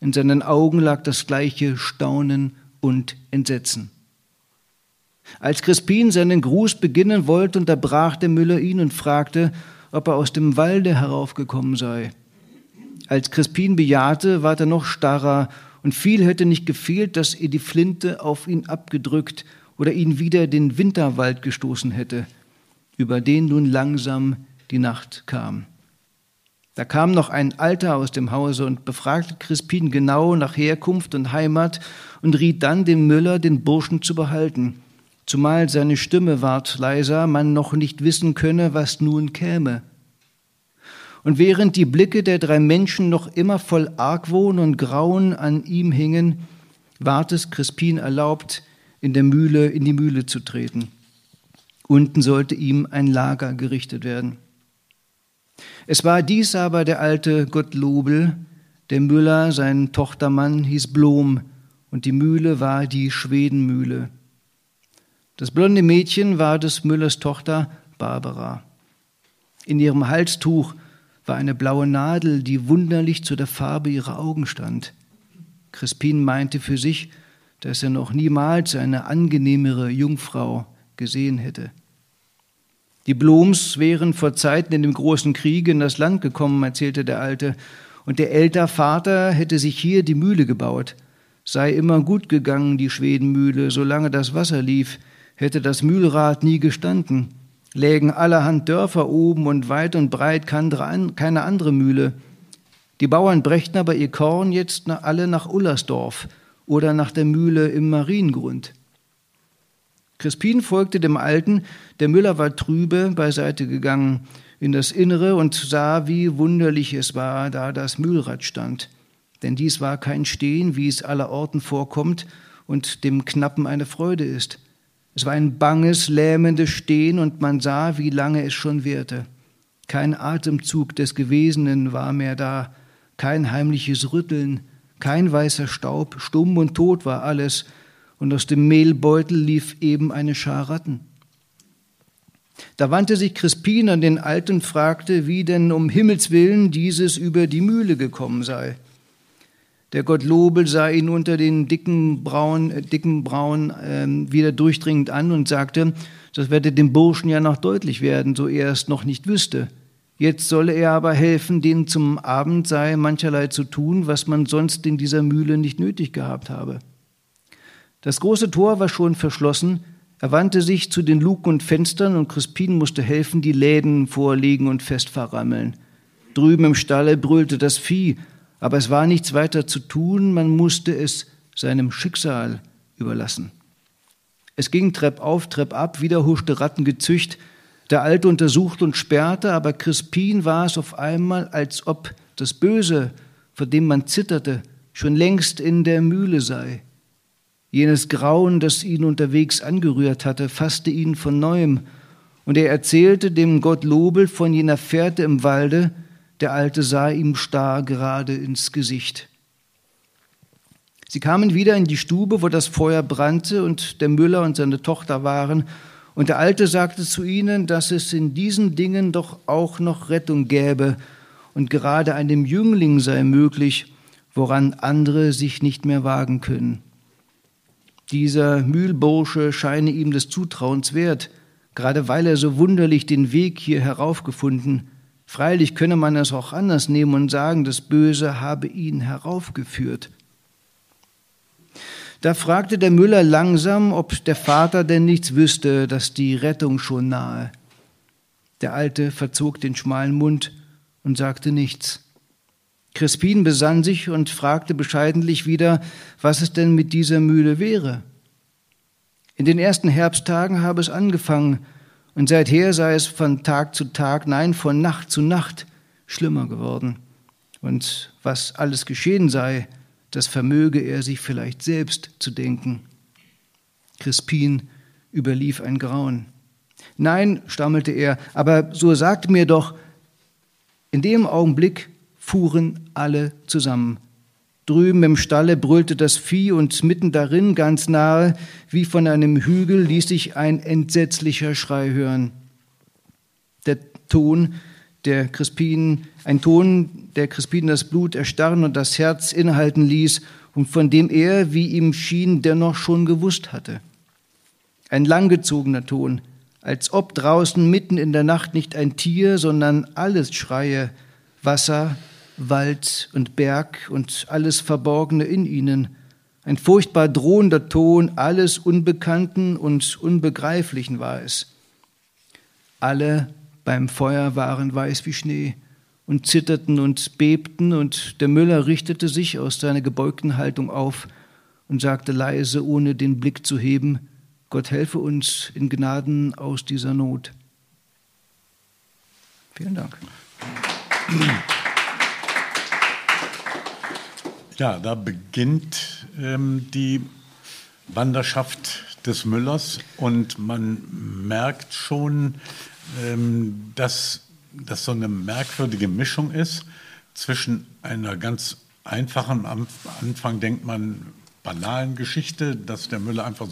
In seinen Augen lag das gleiche Staunen und Entsetzen. Als Crispin seinen Gruß beginnen wollte, unterbrach der Müller ihn und fragte, ob er aus dem Walde heraufgekommen sei. Als Crispin bejahte, ward er noch starrer, und viel hätte nicht gefehlt, dass er die Flinte auf ihn abgedrückt oder ihn wieder den Winterwald gestoßen hätte, über den nun langsam die Nacht kam. Da kam noch ein Alter aus dem Hause und befragte Crispin genau nach Herkunft und Heimat und riet dann dem Müller, den Burschen zu behalten zumal seine Stimme ward leiser, man noch nicht wissen könne, was nun käme. Und während die Blicke der drei Menschen noch immer voll Argwohn und Grauen an ihm hingen, ward es Crispin erlaubt, in der Mühle, in die Mühle zu treten. Unten sollte ihm ein Lager gerichtet werden. Es war dies aber der alte Gottlobel, der Müller, sein Tochtermann, hieß Blom, und die Mühle war die Schwedenmühle. Das blonde Mädchen war des Müllers Tochter Barbara. In ihrem Halstuch war eine blaue Nadel, die wunderlich zu der Farbe ihrer Augen stand. Crispin meinte für sich, dass er noch niemals eine angenehmere Jungfrau gesehen hätte. Die Bloms wären vor Zeiten in dem großen Krieg in das Land gekommen, erzählte der Alte, und der älter Vater hätte sich hier die Mühle gebaut. Sei immer gut gegangen, die Schwedenmühle, solange das Wasser lief, hätte das Mühlrad nie gestanden, lägen allerhand Dörfer oben und weit und breit keine andere Mühle. Die Bauern brächten aber ihr Korn jetzt alle nach Ullersdorf oder nach der Mühle im Mariengrund. Crispin folgte dem Alten, der Müller war trübe beiseite gegangen in das Innere und sah, wie wunderlich es war, da das Mühlrad stand. Denn dies war kein Stehen, wie es allerorten vorkommt und dem Knappen eine Freude ist. Es war ein banges, lähmendes Stehen und man sah, wie lange es schon währte. Kein Atemzug des Gewesenen war mehr da, kein heimliches Rütteln, kein weißer Staub, stumm und tot war alles, und aus dem Mehlbeutel lief eben eine Schar Ratten. Da wandte sich Crispin an den Alten und fragte, wie denn um Himmels willen dieses über die Mühle gekommen sei. Der Gottlobel sah ihn unter den dicken Brauen, äh, dicken Brauen äh, wieder durchdringend an und sagte, das werde dem Burschen ja noch deutlich werden, so er es noch nicht wüsste. Jetzt solle er aber helfen, denen zum Abend sei mancherlei zu tun, was man sonst in dieser Mühle nicht nötig gehabt habe. Das große Tor war schon verschlossen, er wandte sich zu den Luken und Fenstern und Crispin musste helfen, die Läden vorlegen und fest verrammeln. Drüben im Stalle brüllte das Vieh, aber es war nichts weiter zu tun, man musste es seinem Schicksal überlassen. Es ging Trepp auf, Trepp ab, wieder huschte Rattengezücht. Der Alte untersuchte und sperrte, aber Crispin war es auf einmal, als ob das Böse, vor dem man zitterte, schon längst in der Mühle sei. Jenes Grauen, das ihn unterwegs angerührt hatte, fasste ihn von neuem, und er erzählte dem Gott Lobel von jener Fährte im Walde, der Alte sah ihm starr gerade ins Gesicht. Sie kamen wieder in die Stube, wo das Feuer brannte und der Müller und seine Tochter waren, und der Alte sagte zu ihnen, dass es in diesen Dingen doch auch noch Rettung gäbe, und gerade einem Jüngling sei möglich, woran andere sich nicht mehr wagen können. Dieser Mühlbursche scheine ihm des Zutrauens wert, gerade weil er so wunderlich den Weg hier heraufgefunden, Freilich könne man es auch anders nehmen und sagen, das Böse habe ihn heraufgeführt. Da fragte der Müller langsam, ob der Vater denn nichts wüsste, dass die Rettung schon nahe. Der Alte verzog den schmalen Mund und sagte nichts. Crispin besann sich und fragte bescheidentlich wieder, was es denn mit dieser Mühle wäre. In den ersten Herbsttagen habe es angefangen, und seither sei es von Tag zu Tag, nein, von Nacht zu Nacht schlimmer geworden. Und was alles geschehen sei, das vermöge er sich vielleicht selbst zu denken. Crispin überlief ein Grauen. Nein, stammelte er, aber so sagte mir doch, in dem Augenblick fuhren alle zusammen. Drüben im Stalle brüllte das Vieh und mitten darin, ganz nahe, wie von einem Hügel, ließ sich ein entsetzlicher Schrei hören. Der Ton, der Crispin, ein Ton, der Crispin das Blut erstarren und das Herz innehalten ließ und von dem er, wie ihm schien, dennoch schon gewusst hatte. Ein langgezogener Ton, als ob draußen mitten in der Nacht nicht ein Tier, sondern alles schreie, Wasser, Wald und Berg und alles Verborgene in ihnen, ein furchtbar drohender Ton alles Unbekannten und Unbegreiflichen war es. Alle beim Feuer waren weiß wie Schnee und zitterten und bebten, und der Müller richtete sich aus seiner gebeugten Haltung auf und sagte leise, ohne den Blick zu heben, Gott helfe uns in Gnaden aus dieser Not. Vielen Dank. Ja, da beginnt ähm, die Wanderschaft des Müllers und man merkt schon, ähm, dass das so eine merkwürdige Mischung ist zwischen einer ganz einfachen, am Anfang denkt man, banalen Geschichte, dass der Müller einfach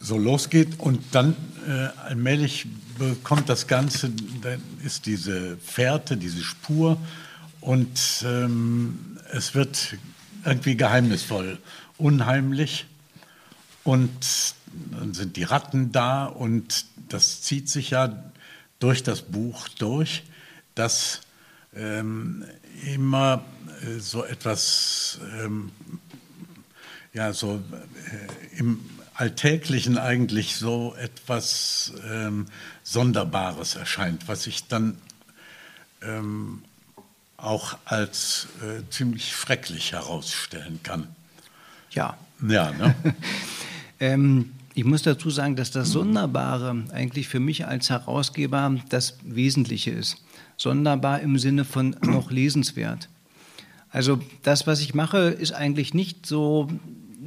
so losgeht und dann äh, allmählich bekommt das Ganze, dann ist diese Fährte, diese Spur und ähm, es wird irgendwie geheimnisvoll, unheimlich. Und dann sind die Ratten da und das zieht sich ja durch das Buch durch, dass ähm, immer äh, so etwas, ähm, ja, so äh, im Alltäglichen eigentlich so etwas ähm, Sonderbares erscheint, was sich dann ähm, auch als äh, ziemlich schrecklich herausstellen kann. Ja. Ja, ne? ähm, ich muss dazu sagen, dass das Sonderbare eigentlich für mich als Herausgeber das Wesentliche ist. Sonderbar im Sinne von noch lesenswert. Also das, was ich mache, ist eigentlich nicht so,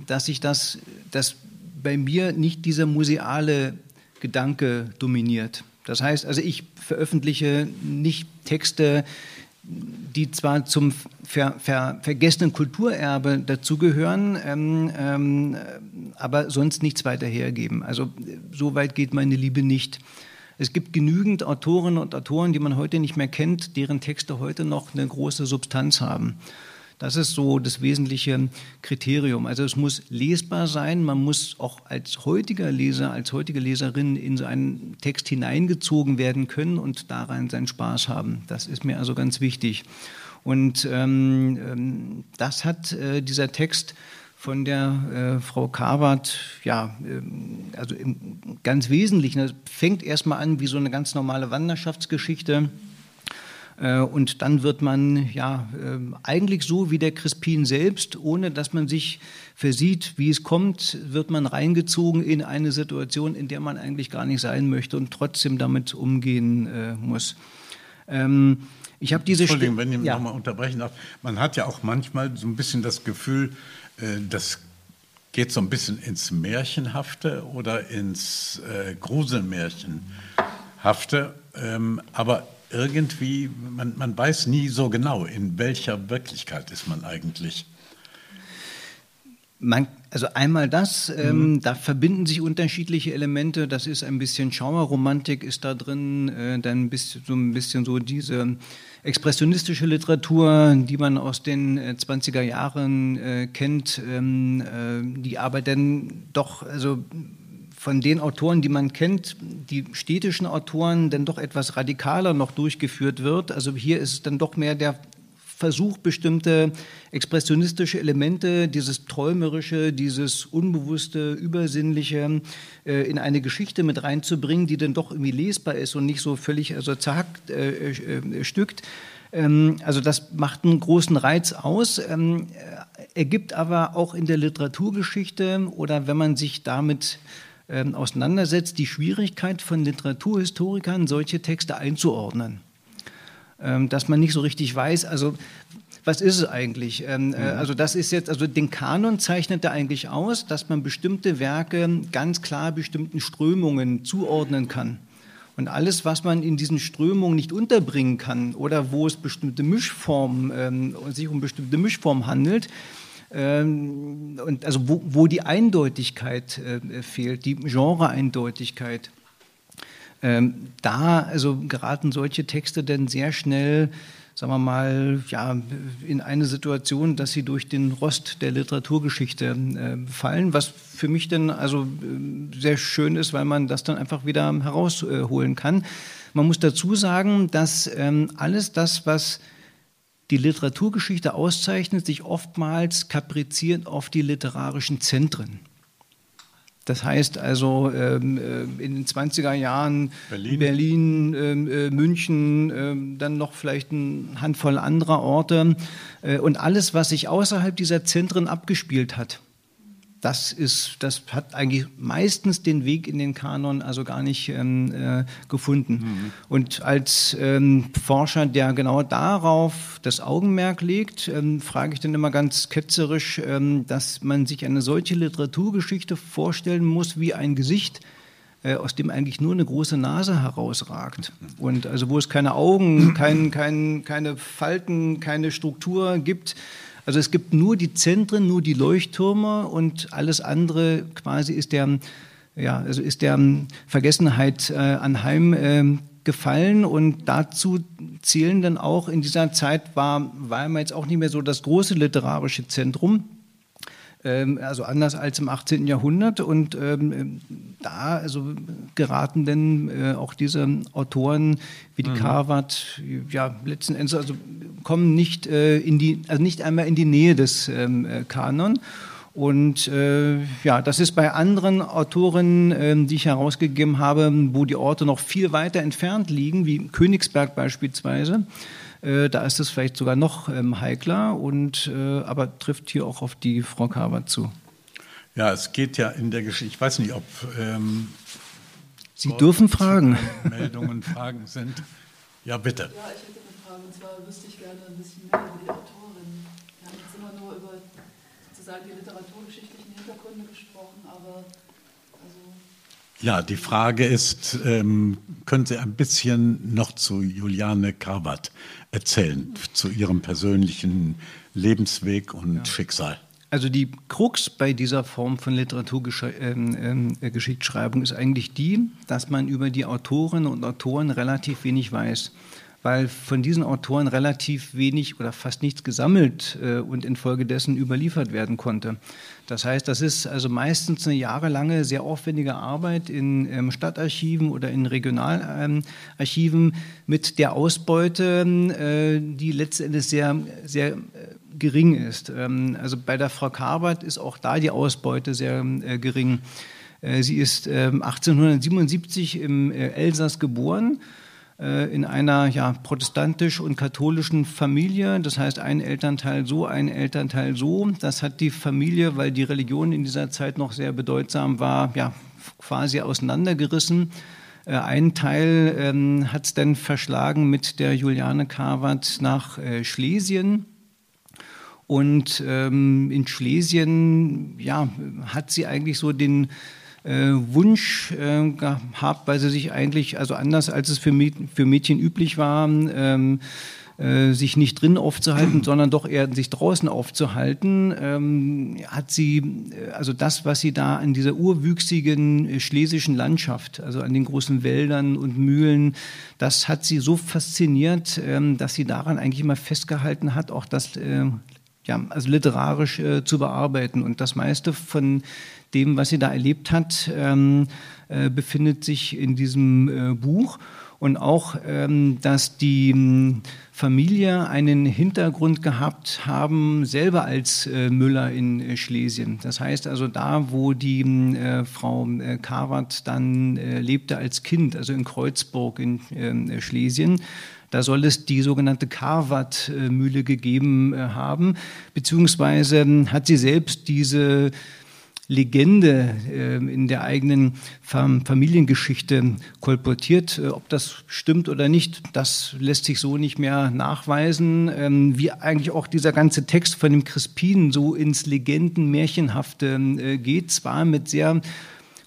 dass ich das, dass bei mir nicht dieser museale Gedanke dominiert. Das heißt, also ich veröffentliche nicht Texte, die zwar zum ver, ver, vergessenen Kulturerbe dazugehören, ähm, ähm, aber sonst nichts weiter hergeben. Also so weit geht meine Liebe nicht. Es gibt genügend Autorinnen und Autoren, die man heute nicht mehr kennt, deren Texte heute noch eine große Substanz haben. Das ist so das wesentliche Kriterium. Also es muss lesbar sein. Man muss auch als heutiger Leser, als heutige Leserin in so einen Text hineingezogen werden können und daran seinen Spaß haben. Das ist mir also ganz wichtig. Und ähm, ähm das hat äh, dieser Text von der äh, Frau Karwart, ja, äh, also im ganz Wesentlichen, das fängt erstmal an wie so eine ganz normale Wanderschaftsgeschichte und dann wird man ja ähm, eigentlich so wie der Crispin selbst, ohne dass man sich versieht, wie es kommt, wird man reingezogen in eine Situation, in der man eigentlich gar nicht sein möchte und trotzdem damit umgehen äh, muss. Ähm, ich habe diese Entschuldigung, wenn ich ja. nochmal unterbrechen darf. Man hat ja auch manchmal so ein bisschen das Gefühl, äh, das geht so ein bisschen ins Märchenhafte oder ins Gruselmärchenhafte. Ähm, aber irgendwie, man, man weiß nie so genau, in welcher Wirklichkeit ist man eigentlich. Man, also einmal das, ähm, mhm. da verbinden sich unterschiedliche Elemente. Das ist ein bisschen Schauerromantik ist da drin, äh, dann bis, so ein bisschen so diese expressionistische Literatur, die man aus den äh, 20er Jahren äh, kennt, ähm, äh, die aber dann doch also von den Autoren, die man kennt, die städtischen Autoren, dann doch etwas radikaler noch durchgeführt wird. Also hier ist es dann doch mehr der Versuch, bestimmte expressionistische Elemente, dieses Träumerische, dieses Unbewusste, Übersinnliche äh, in eine Geschichte mit reinzubringen, die dann doch irgendwie lesbar ist und nicht so völlig also zerhackt, äh, äh, stückt. Ähm, also das macht einen großen Reiz aus, ähm, ergibt aber auch in der Literaturgeschichte oder wenn man sich damit ähm, auseinandersetzt, die Schwierigkeit von Literaturhistorikern, solche Texte einzuordnen. Ähm, dass man nicht so richtig weiß, also was ist es eigentlich? Ähm, äh, mhm. Also das ist jetzt, also den Kanon zeichnet er eigentlich aus, dass man bestimmte Werke ganz klar bestimmten Strömungen zuordnen kann. Und alles, was man in diesen Strömungen nicht unterbringen kann oder wo es bestimmte Mischformen, ähm, sich um bestimmte Mischformen handelt, ähm, und also wo, wo die Eindeutigkeit äh, fehlt, die Genre-Eindeutigkeit. Ähm, da also geraten solche Texte dann sehr schnell, sagen wir mal, ja, in eine Situation, dass sie durch den Rost der Literaturgeschichte äh, fallen, was für mich dann also äh, sehr schön ist, weil man das dann einfach wieder herausholen kann. Man muss dazu sagen, dass ähm, alles das, was die Literaturgeschichte auszeichnet sich oftmals kapriziert auf die literarischen Zentren. Das heißt also ähm, äh, in den 20er Jahren Berlin, Berlin ähm, äh, München, äh, dann noch vielleicht eine Handvoll anderer Orte äh, und alles, was sich außerhalb dieser Zentren abgespielt hat das ist, das hat eigentlich meistens den Weg in den Kanon also gar nicht ähm, äh, gefunden. Mhm. Und als ähm, Forscher, der genau darauf das Augenmerk legt, ähm, frage ich dann immer ganz ketzerisch, ähm, dass man sich eine solche Literaturgeschichte vorstellen muss wie ein Gesicht, äh, aus dem eigentlich nur eine große Nase herausragt. Mhm. Und also wo es keine Augen, kein, kein, keine Falten, keine Struktur gibt, also es gibt nur die Zentren, nur die Leuchttürme und alles andere quasi ist der, ja, also ist der Vergessenheit äh, anheim äh, gefallen. Und dazu zählen dann auch in dieser Zeit war Weimar jetzt auch nicht mehr so das große literarische Zentrum, ähm, also anders als im 18. Jahrhundert. Und ähm, da also geraten dann äh, auch diese Autoren wie die mhm. Carvat, ja, letzten Endes, also kommen nicht äh, in die, also nicht einmal in die Nähe des ähm, äh, Kanon. Und äh, ja, das ist bei anderen Autoren, äh, die ich herausgegeben habe, wo die Orte noch viel weiter entfernt liegen, wie Königsberg beispielsweise, Äh, da ist es vielleicht sogar noch ähm, heikler, und, äh, aber trifft hier auch auf die Frau Kabert zu. Ja, es geht ja in der Geschichte, ich weiß nicht, ob ähm, Sie dürfen fragen. Meldungen, Fragen sind. Ja, bitte. Ja, ich hätte eine Frage, und zwar wüsste ich gerne ein bisschen mehr über die Autorin. Wir haben jetzt immer nur über sozusagen die literaturgeschichtlichen Hintergründe gesprochen, aber ja, die Frage ist, ähm, können Sie ein bisschen noch zu Juliane Karbat erzählen, zu ihrem persönlichen Lebensweg und ja. Schicksal? Also die Krux bei dieser Form von Literaturgeschichtsschreibung ähm, äh, ist eigentlich die, dass man über die Autorinnen und Autoren relativ wenig weiß weil von diesen Autoren relativ wenig oder fast nichts gesammelt äh, und infolgedessen überliefert werden konnte. Das heißt, das ist also meistens eine jahrelange, sehr aufwendige Arbeit in ähm, Stadtarchiven oder in Regionalarchiven ähm, mit der Ausbeute, äh, die letztendlich sehr, sehr äh, gering ist. Ähm, also bei der Frau Karbert ist auch da die Ausbeute sehr gering. Sie ist 1877 ähm, im Elsass geboren in einer ja, protestantisch und katholischen Familie. Das heißt, ein Elternteil so, ein Elternteil so. Das hat die Familie, weil die Religion in dieser Zeit noch sehr bedeutsam war, ja, quasi auseinandergerissen. Äh, ein Teil ähm, hat es dann verschlagen mit der Juliane Karwart nach äh, Schlesien. Und ähm, in Schlesien ja, hat sie eigentlich so den äh, Wunsch äh, gehabt, weil sie sich eigentlich, also anders als es für, für Mädchen üblich war, ähm, äh, sich nicht drin aufzuhalten, sondern doch eher sich draußen aufzuhalten, ähm, hat sie, äh, also das, was sie da an dieser urwüchsigen äh, schlesischen Landschaft, also an den großen Wäldern und Mühlen, das hat sie so fasziniert, ähm, dass sie daran eigentlich immer festgehalten hat, auch das äh, ja, also literarisch äh, zu bearbeiten. Und das meiste von dem, was sie da erlebt hat, ähm, äh, befindet sich in diesem äh, Buch. Und auch, ähm, dass die ähm, Familie einen Hintergrund gehabt haben, selber als äh, Müller in äh, Schlesien. Das heißt also da, wo die ähm, äh, Frau äh, Karwart dann lebte als Kind, also in Kreuzburg in ähm, Schlesien, da soll es die sogenannte Karwat-Mühle gegeben haben, beziehungsweise hat sie selbst diese Legende äh, in der eigenen Familiengeschichte kolportiert. Äh, ob das stimmt oder nicht, das lässt sich so nicht mehr nachweisen. Ähm, wie eigentlich auch dieser ganze Text von dem Crispin so ins Legenden-Märchenhafte äh, geht, zwar mit sehr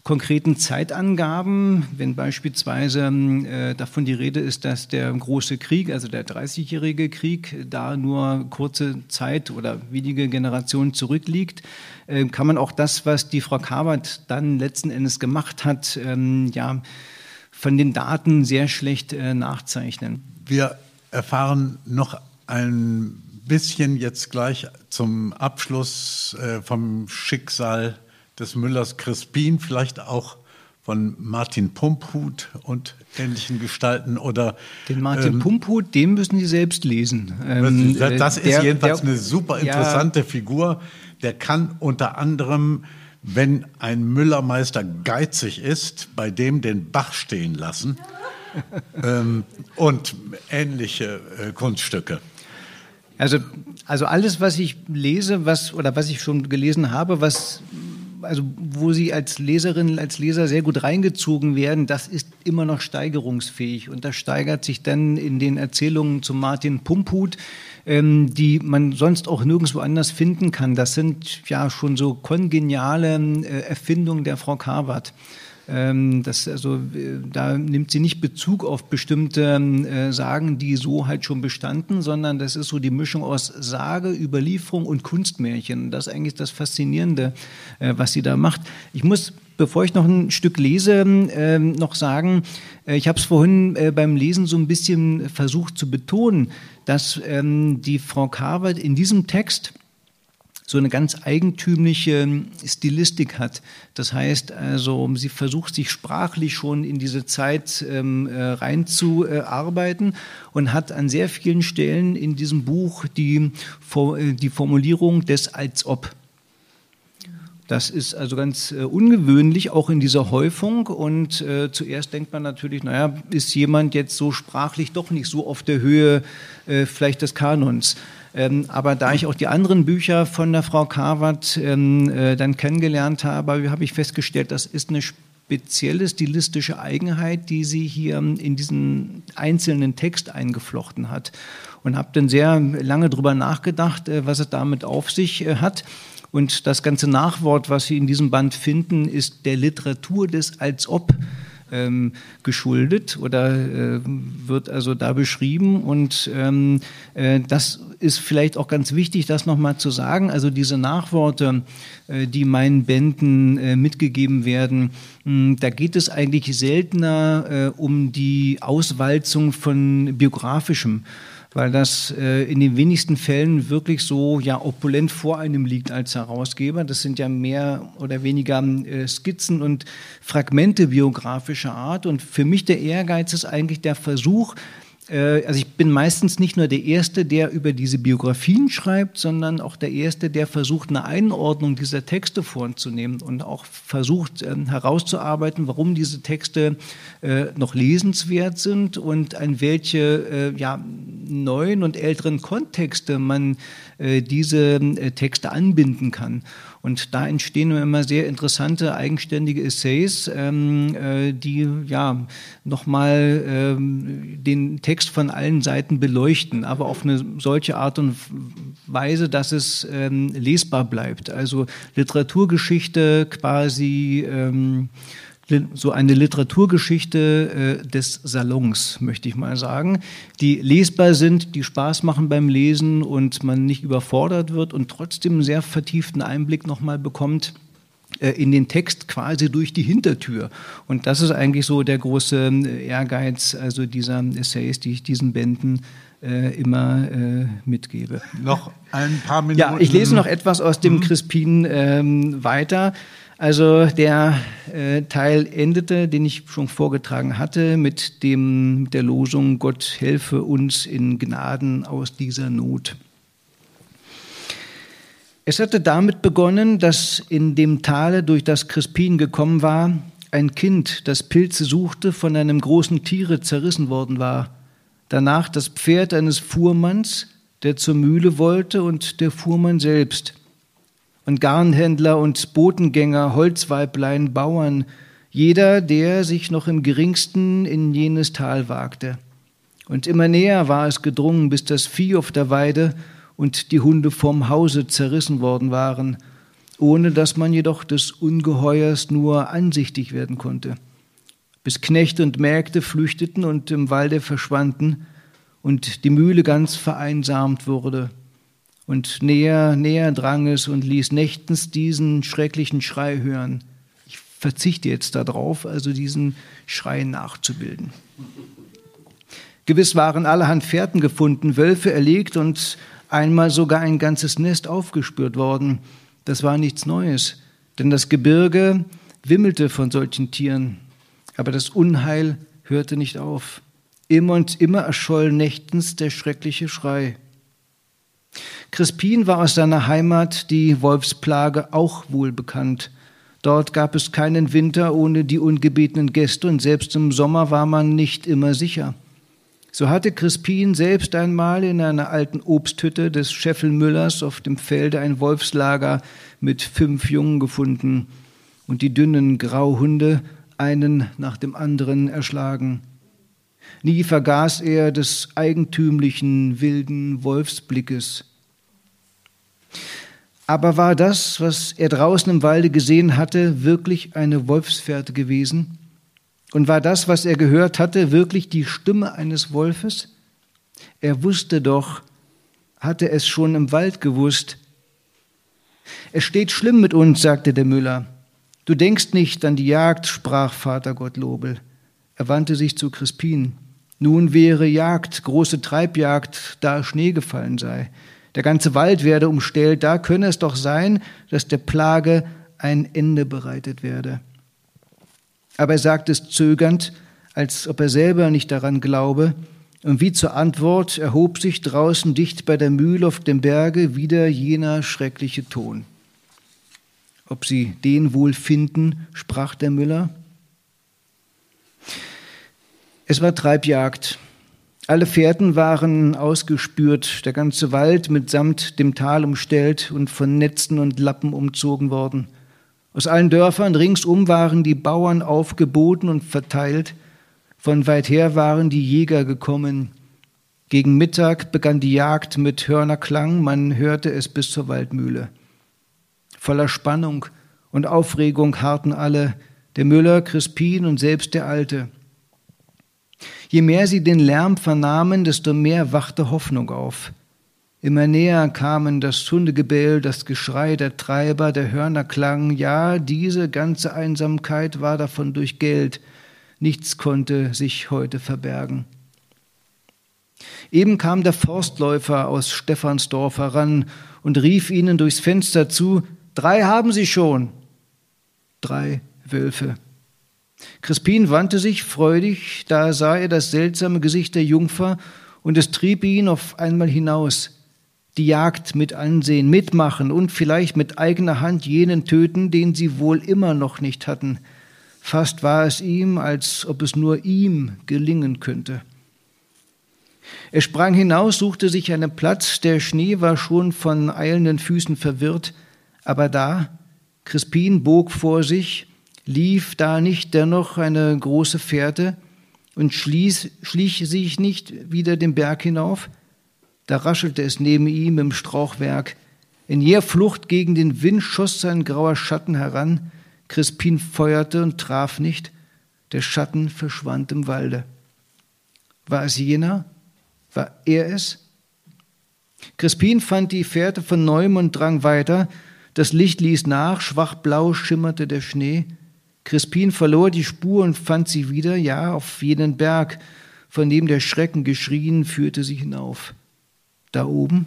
konkreten Zeitangaben, wenn beispielsweise äh, davon die Rede ist, dass der große Krieg, also der 30-jährige Krieg, da nur kurze Zeit oder wenige Generationen zurückliegt, äh, kann man auch das, was die Frau Kabert dann letzten Endes gemacht hat, ähm, ja, von den Daten sehr schlecht äh, nachzeichnen. Wir erfahren noch ein bisschen jetzt gleich zum Abschluss äh, vom Schicksal des Müllers Crispin, vielleicht auch von Martin Pumphut und ähnlichen Gestalten oder den Martin ähm, Pumphut, den müssen Sie selbst lesen. Ähm, das ist der, jedenfalls der, eine super interessante ja, Figur. Der kann unter anderem, wenn ein Müllermeister geizig ist, bei dem den Bach stehen lassen ähm, und ähnliche äh, Kunststücke. Also, also alles, was ich lese, was oder was ich schon gelesen habe, was also wo Sie als Leserin, als Leser sehr gut reingezogen werden, das ist immer noch steigerungsfähig. Und das steigert sich dann in den Erzählungen zu Martin Pumphut, ähm, die man sonst auch nirgendwo anders finden kann. Das sind ja schon so kongeniale äh, Erfindungen der Frau Karwart. Ähm, das, also, äh, da nimmt sie nicht Bezug auf bestimmte äh, Sagen, die so halt schon bestanden, sondern das ist so die Mischung aus Sage, Überlieferung und Kunstmärchen. Das ist eigentlich das Faszinierende, äh, was sie da macht. Ich muss bevor ich noch ein Stück lese, äh, noch sagen, äh, ich habe es vorhin äh, beim Lesen so ein bisschen versucht zu betonen, dass ähm, die Frau Carver in diesem Text so eine ganz eigentümliche Stilistik hat. Das heißt also, sie versucht sich sprachlich schon in diese Zeit ähm, äh, reinzuarbeiten und hat an sehr vielen Stellen in diesem Buch die, äh, die Formulierung des als ob. Das ist also ganz äh, ungewöhnlich, auch in dieser Häufung. Und äh, zuerst denkt man natürlich, naja, ist jemand jetzt so sprachlich doch nicht so auf der Höhe äh, vielleicht des Kanons. Ähm, aber da ich auch die anderen Bücher von der Frau Karwart ähm, äh, dann kennengelernt habe, habe ich festgestellt, das ist eine spezielle stilistische Eigenheit, die sie hier in diesen einzelnen Text eingeflochten hat. Und habe dann sehr lange darüber nachgedacht, äh, was es damit auf sich äh, hat. Und das ganze Nachwort, was Sie in diesem Band finden, ist der Literatur des Als ob ähm, geschuldet oder äh, wird also da beschrieben. Und ähm, äh, das ist vielleicht auch ganz wichtig, das nochmal zu sagen. Also diese Nachworte, äh, die meinen Bänden äh, mitgegeben werden, mh, hm, da geht es eigentlich seltener äh, um die Auswalzung von biografischem weil das äh, in den wenigsten Fällen wirklich so ja opulent vor einem liegt als Herausgeber. Das sind ja mehr oder weniger äh, Skizzen und Fragmente biografischer Art. Und für mich der Ehrgeiz ist eigentlich der Versuch, also ich bin meistens nicht nur der Erste, der über diese Biografien schreibt, sondern auch der Erste, der versucht, eine Einordnung dieser Texte vorzunehmen und auch versucht ähm, herauszuarbeiten, warum diese Texte äh, noch lesenswert sind und an welche äh, ja, neuen und älteren Kontexte man diese Texte anbinden kann. Und da entstehen immer sehr interessante, eigenständige Essays, ähm, äh, die ja nochmal ähm, den Text von allen Seiten beleuchten, aber auf eine solche Art und Weise, dass es ähm, lesbar bleibt. Also Literaturgeschichte quasi ähm, so eine Literaturgeschichte äh, des Salons, möchte ich mal sagen, die lesbar sind, die Spaß machen beim Lesen und man nicht überfordert wird und trotzdem einen sehr vertieften Einblick nochmal bekommt äh, in den Text quasi durch die Hintertür. Und das ist eigentlich so der große äh, Ehrgeiz, also dieser Essays, die ich diesen Bänden äh, immer äh, mitgebe. Noch ein paar Minuten. Ja, ich lese noch etwas aus dem mhm. Crispin ähm, weiter. Also der äh, Teil endete, den ich schon vorgetragen hatte, mit, dem, mit der Losung Gott helfe uns in Gnaden aus dieser Not. Es hatte damit begonnen, dass in dem Tale, durch das Crispin gekommen war, ein Kind, das Pilze suchte, von einem großen Tiere zerrissen worden war. Danach das Pferd eines Fuhrmanns, der zur Mühle wollte, und der Fuhrmann selbst und Garnhändler und Botengänger, Holzweiblein, Bauern, jeder, der sich noch im geringsten in jenes Tal wagte. Und immer näher war es gedrungen, bis das Vieh auf der Weide und die Hunde vom Hause zerrissen worden waren, ohne dass man jedoch des Ungeheuers nur ansichtig werden konnte. Bis Knechte und Mägde flüchteten und im Walde verschwanden und die Mühle ganz vereinsamt wurde. Und näher, näher drang es und ließ nächtens diesen schrecklichen Schrei hören. Ich verzichte jetzt darauf, also diesen Schrei nachzubilden. Gewiss waren allerhand Fährten gefunden, Wölfe erlegt und einmal sogar ein ganzes Nest aufgespürt worden. Das war nichts Neues, denn das Gebirge wimmelte von solchen Tieren. Aber das Unheil hörte nicht auf. Immer und immer erscholl nächtens der schreckliche Schrei. Crispin war aus seiner Heimat, die Wolfsplage, auch wohl bekannt. Dort gab es keinen Winter ohne die ungebetenen Gäste und selbst im Sommer war man nicht immer sicher. So hatte Crispin selbst einmal in einer alten Obsthütte des Scheffelmüllers auf dem Felde ein Wolfslager mit fünf Jungen gefunden und die dünnen Grauhunde einen nach dem anderen erschlagen. Nie vergaß er des eigentümlichen wilden Wolfsblickes. Aber war das, was er draußen im Walde gesehen hatte, wirklich eine Wolfsfährte gewesen? Und war das, was er gehört hatte, wirklich die Stimme eines Wolfes? Er wusste doch, hatte es schon im Wald gewusst. Es steht schlimm mit uns, sagte der Müller. Du denkst nicht an die Jagd, sprach Vater Gottlobel. Er wandte sich zu Crispin. Nun wäre Jagd, große Treibjagd, da Schnee gefallen sei der ganze Wald werde umstellt, da könne es doch sein, dass der Plage ein Ende bereitet werde. Aber er sagt es zögernd, als ob er selber nicht daran glaube, und wie zur Antwort erhob sich draußen dicht bei der Mühle auf dem Berge wieder jener schreckliche Ton. Ob sie den wohl finden, sprach der Müller. Es war Treibjagd. Alle Fährten waren ausgespürt, der ganze Wald mitsamt dem Tal umstellt und von Netzen und Lappen umzogen worden. Aus allen Dörfern ringsum waren die Bauern aufgeboten und verteilt. Von weit her waren die Jäger gekommen. Gegen Mittag begann die Jagd mit Hörnerklang, man hörte es bis zur Waldmühle. Voller Spannung und Aufregung harrten alle, der Müller, Crispin und selbst der Alte. Je mehr sie den Lärm vernahmen, desto mehr wachte Hoffnung auf. Immer näher kamen das Hundegebell, das Geschrei der Treiber, der Hörnerklang. Ja, diese ganze Einsamkeit war davon durch Geld. Nichts konnte sich heute verbergen. Eben kam der Forstläufer aus Stephansdorf heran und rief ihnen durchs Fenster zu, Drei haben sie schon. Drei Wölfe. Crispin wandte sich freudig, da sah er das seltsame Gesicht der Jungfer, und es trieb ihn auf einmal hinaus. Die Jagd mit ansehen, mitmachen und vielleicht mit eigener Hand jenen töten, den sie wohl immer noch nicht hatten. Fast war es ihm, als ob es nur ihm gelingen könnte. Er sprang hinaus, suchte sich einen Platz, der Schnee war schon von eilenden Füßen verwirrt, aber da, Crispin bog vor sich, lief da nicht dennoch eine große Fährte und schließ, schlich sich nicht wieder den Berg hinauf? Da raschelte es neben ihm im Strauchwerk. In jäher Flucht gegen den Wind schoss sein grauer Schatten heran. Crispin feuerte und traf nicht. Der Schatten verschwand im Walde. War es jener? War er es? Crispin fand die Fährte von neuem und drang weiter. Das Licht ließ nach, schwach blau schimmerte der Schnee. Crispin verlor die Spur und fand sie wieder, ja, auf jenen Berg, von dem der Schrecken geschrien, führte sie hinauf. Da oben.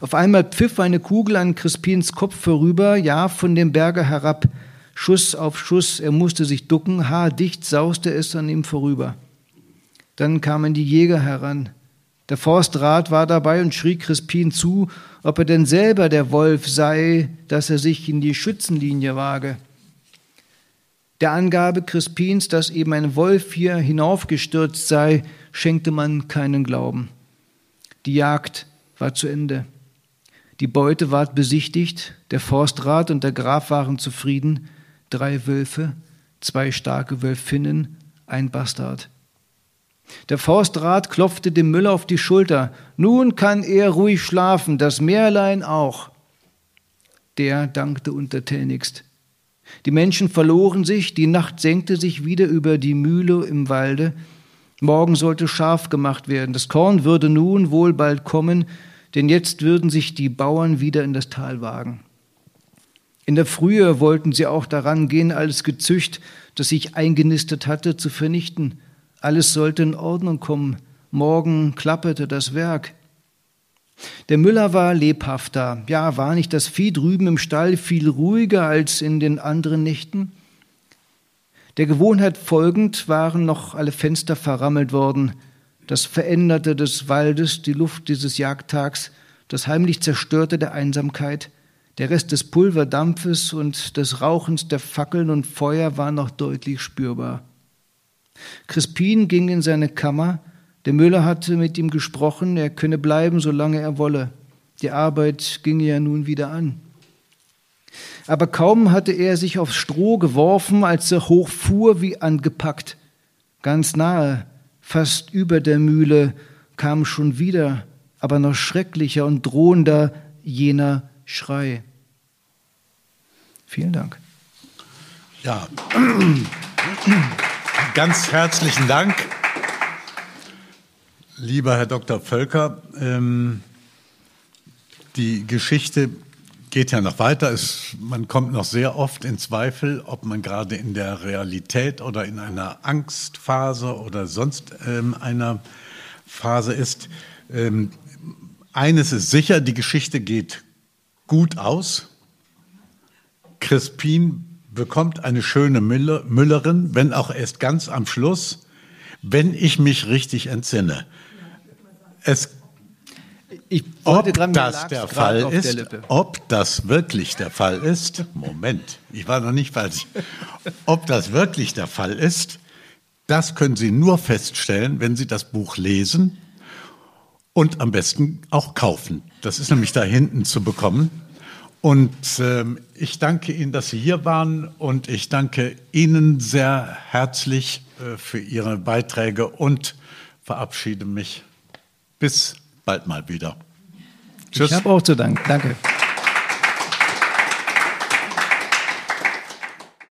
Auf einmal pfiff eine Kugel an Crispins Kopf vorüber, ja, von dem Berge herab. Schuss auf Schuss, er musste sich ducken, haardicht sauste es an ihm vorüber. Dann kamen die Jäger heran. Der Forstrat war dabei und schrie Crispin zu, ob er denn selber der Wolf sei, dass er sich in die Schützenlinie wage. Der Angabe Crispins, dass eben ein Wolf hier hinaufgestürzt sei, schenkte man keinen Glauben. Die Jagd war zu Ende. Die Beute ward besichtigt, der Forstrat und der Graf waren zufrieden. Drei Wölfe, zwei starke Wölfinnen, ein Bastard. Der Forstrat klopfte dem Müller auf die Schulter. Nun kann er ruhig schlafen, das Meerlein auch. Der dankte untertänigst. Die Menschen verloren sich, die Nacht senkte sich wieder über die Mühle im Walde. Morgen sollte scharf gemacht werden. Das Korn würde nun wohl bald kommen, denn jetzt würden sich die Bauern wieder in das Tal wagen. In der Frühe wollten sie auch daran gehen, alles Gezücht, das sich eingenistet hatte, zu vernichten. Alles sollte in Ordnung kommen. Morgen klapperte das Werk. Der Müller war lebhafter. Ja, war nicht das Vieh drüben im Stall viel ruhiger als in den anderen Nächten? Der Gewohnheit folgend waren noch alle Fenster verrammelt worden. Das Veränderte des Waldes, die Luft dieses Jagdtags, das heimlich Zerstörte der Einsamkeit, der Rest des Pulverdampfes und des Rauchens der Fackeln und Feuer war noch deutlich spürbar. Crispin ging in seine Kammer, der Müller hatte mit ihm gesprochen, er könne bleiben, solange er wolle. Die Arbeit ginge ja nun wieder an. Aber kaum hatte er sich aufs Stroh geworfen, als er hochfuhr wie angepackt. Ganz nahe, fast über der Mühle, kam schon wieder, aber noch schrecklicher und drohender jener Schrei. Vielen Dank. Ja, ganz herzlichen Dank. Lieber Herr Dr. Völker, ähm, die Geschichte geht ja noch weiter. Es, man kommt noch sehr oft in Zweifel, ob man gerade in der Realität oder in einer Angstphase oder sonst ähm, einer Phase ist. Ähm, eines ist sicher, die Geschichte geht gut aus. Crispin bekommt eine schöne Müllerin, wenn auch erst ganz am Schluss, wenn ich mich richtig entsinne. Es Ich ob dran, das der Fall der ist, Lippe. ob das wirklich der Fall ist, Moment, ich war noch nicht fertig. Ob das wirklich der Fall ist, das können Sie nur feststellen, wenn Sie das Buch lesen und am besten auch kaufen. Das ist nämlich da hinten zu bekommen. Und ähm, ich danke Ihnen, dass Sie hier waren und ich danke Ihnen sehr herzlich äh, für Ihre Beiträge und verabschiede mich. Bis bald mal wieder. Ich habe auch zu danken. Danke.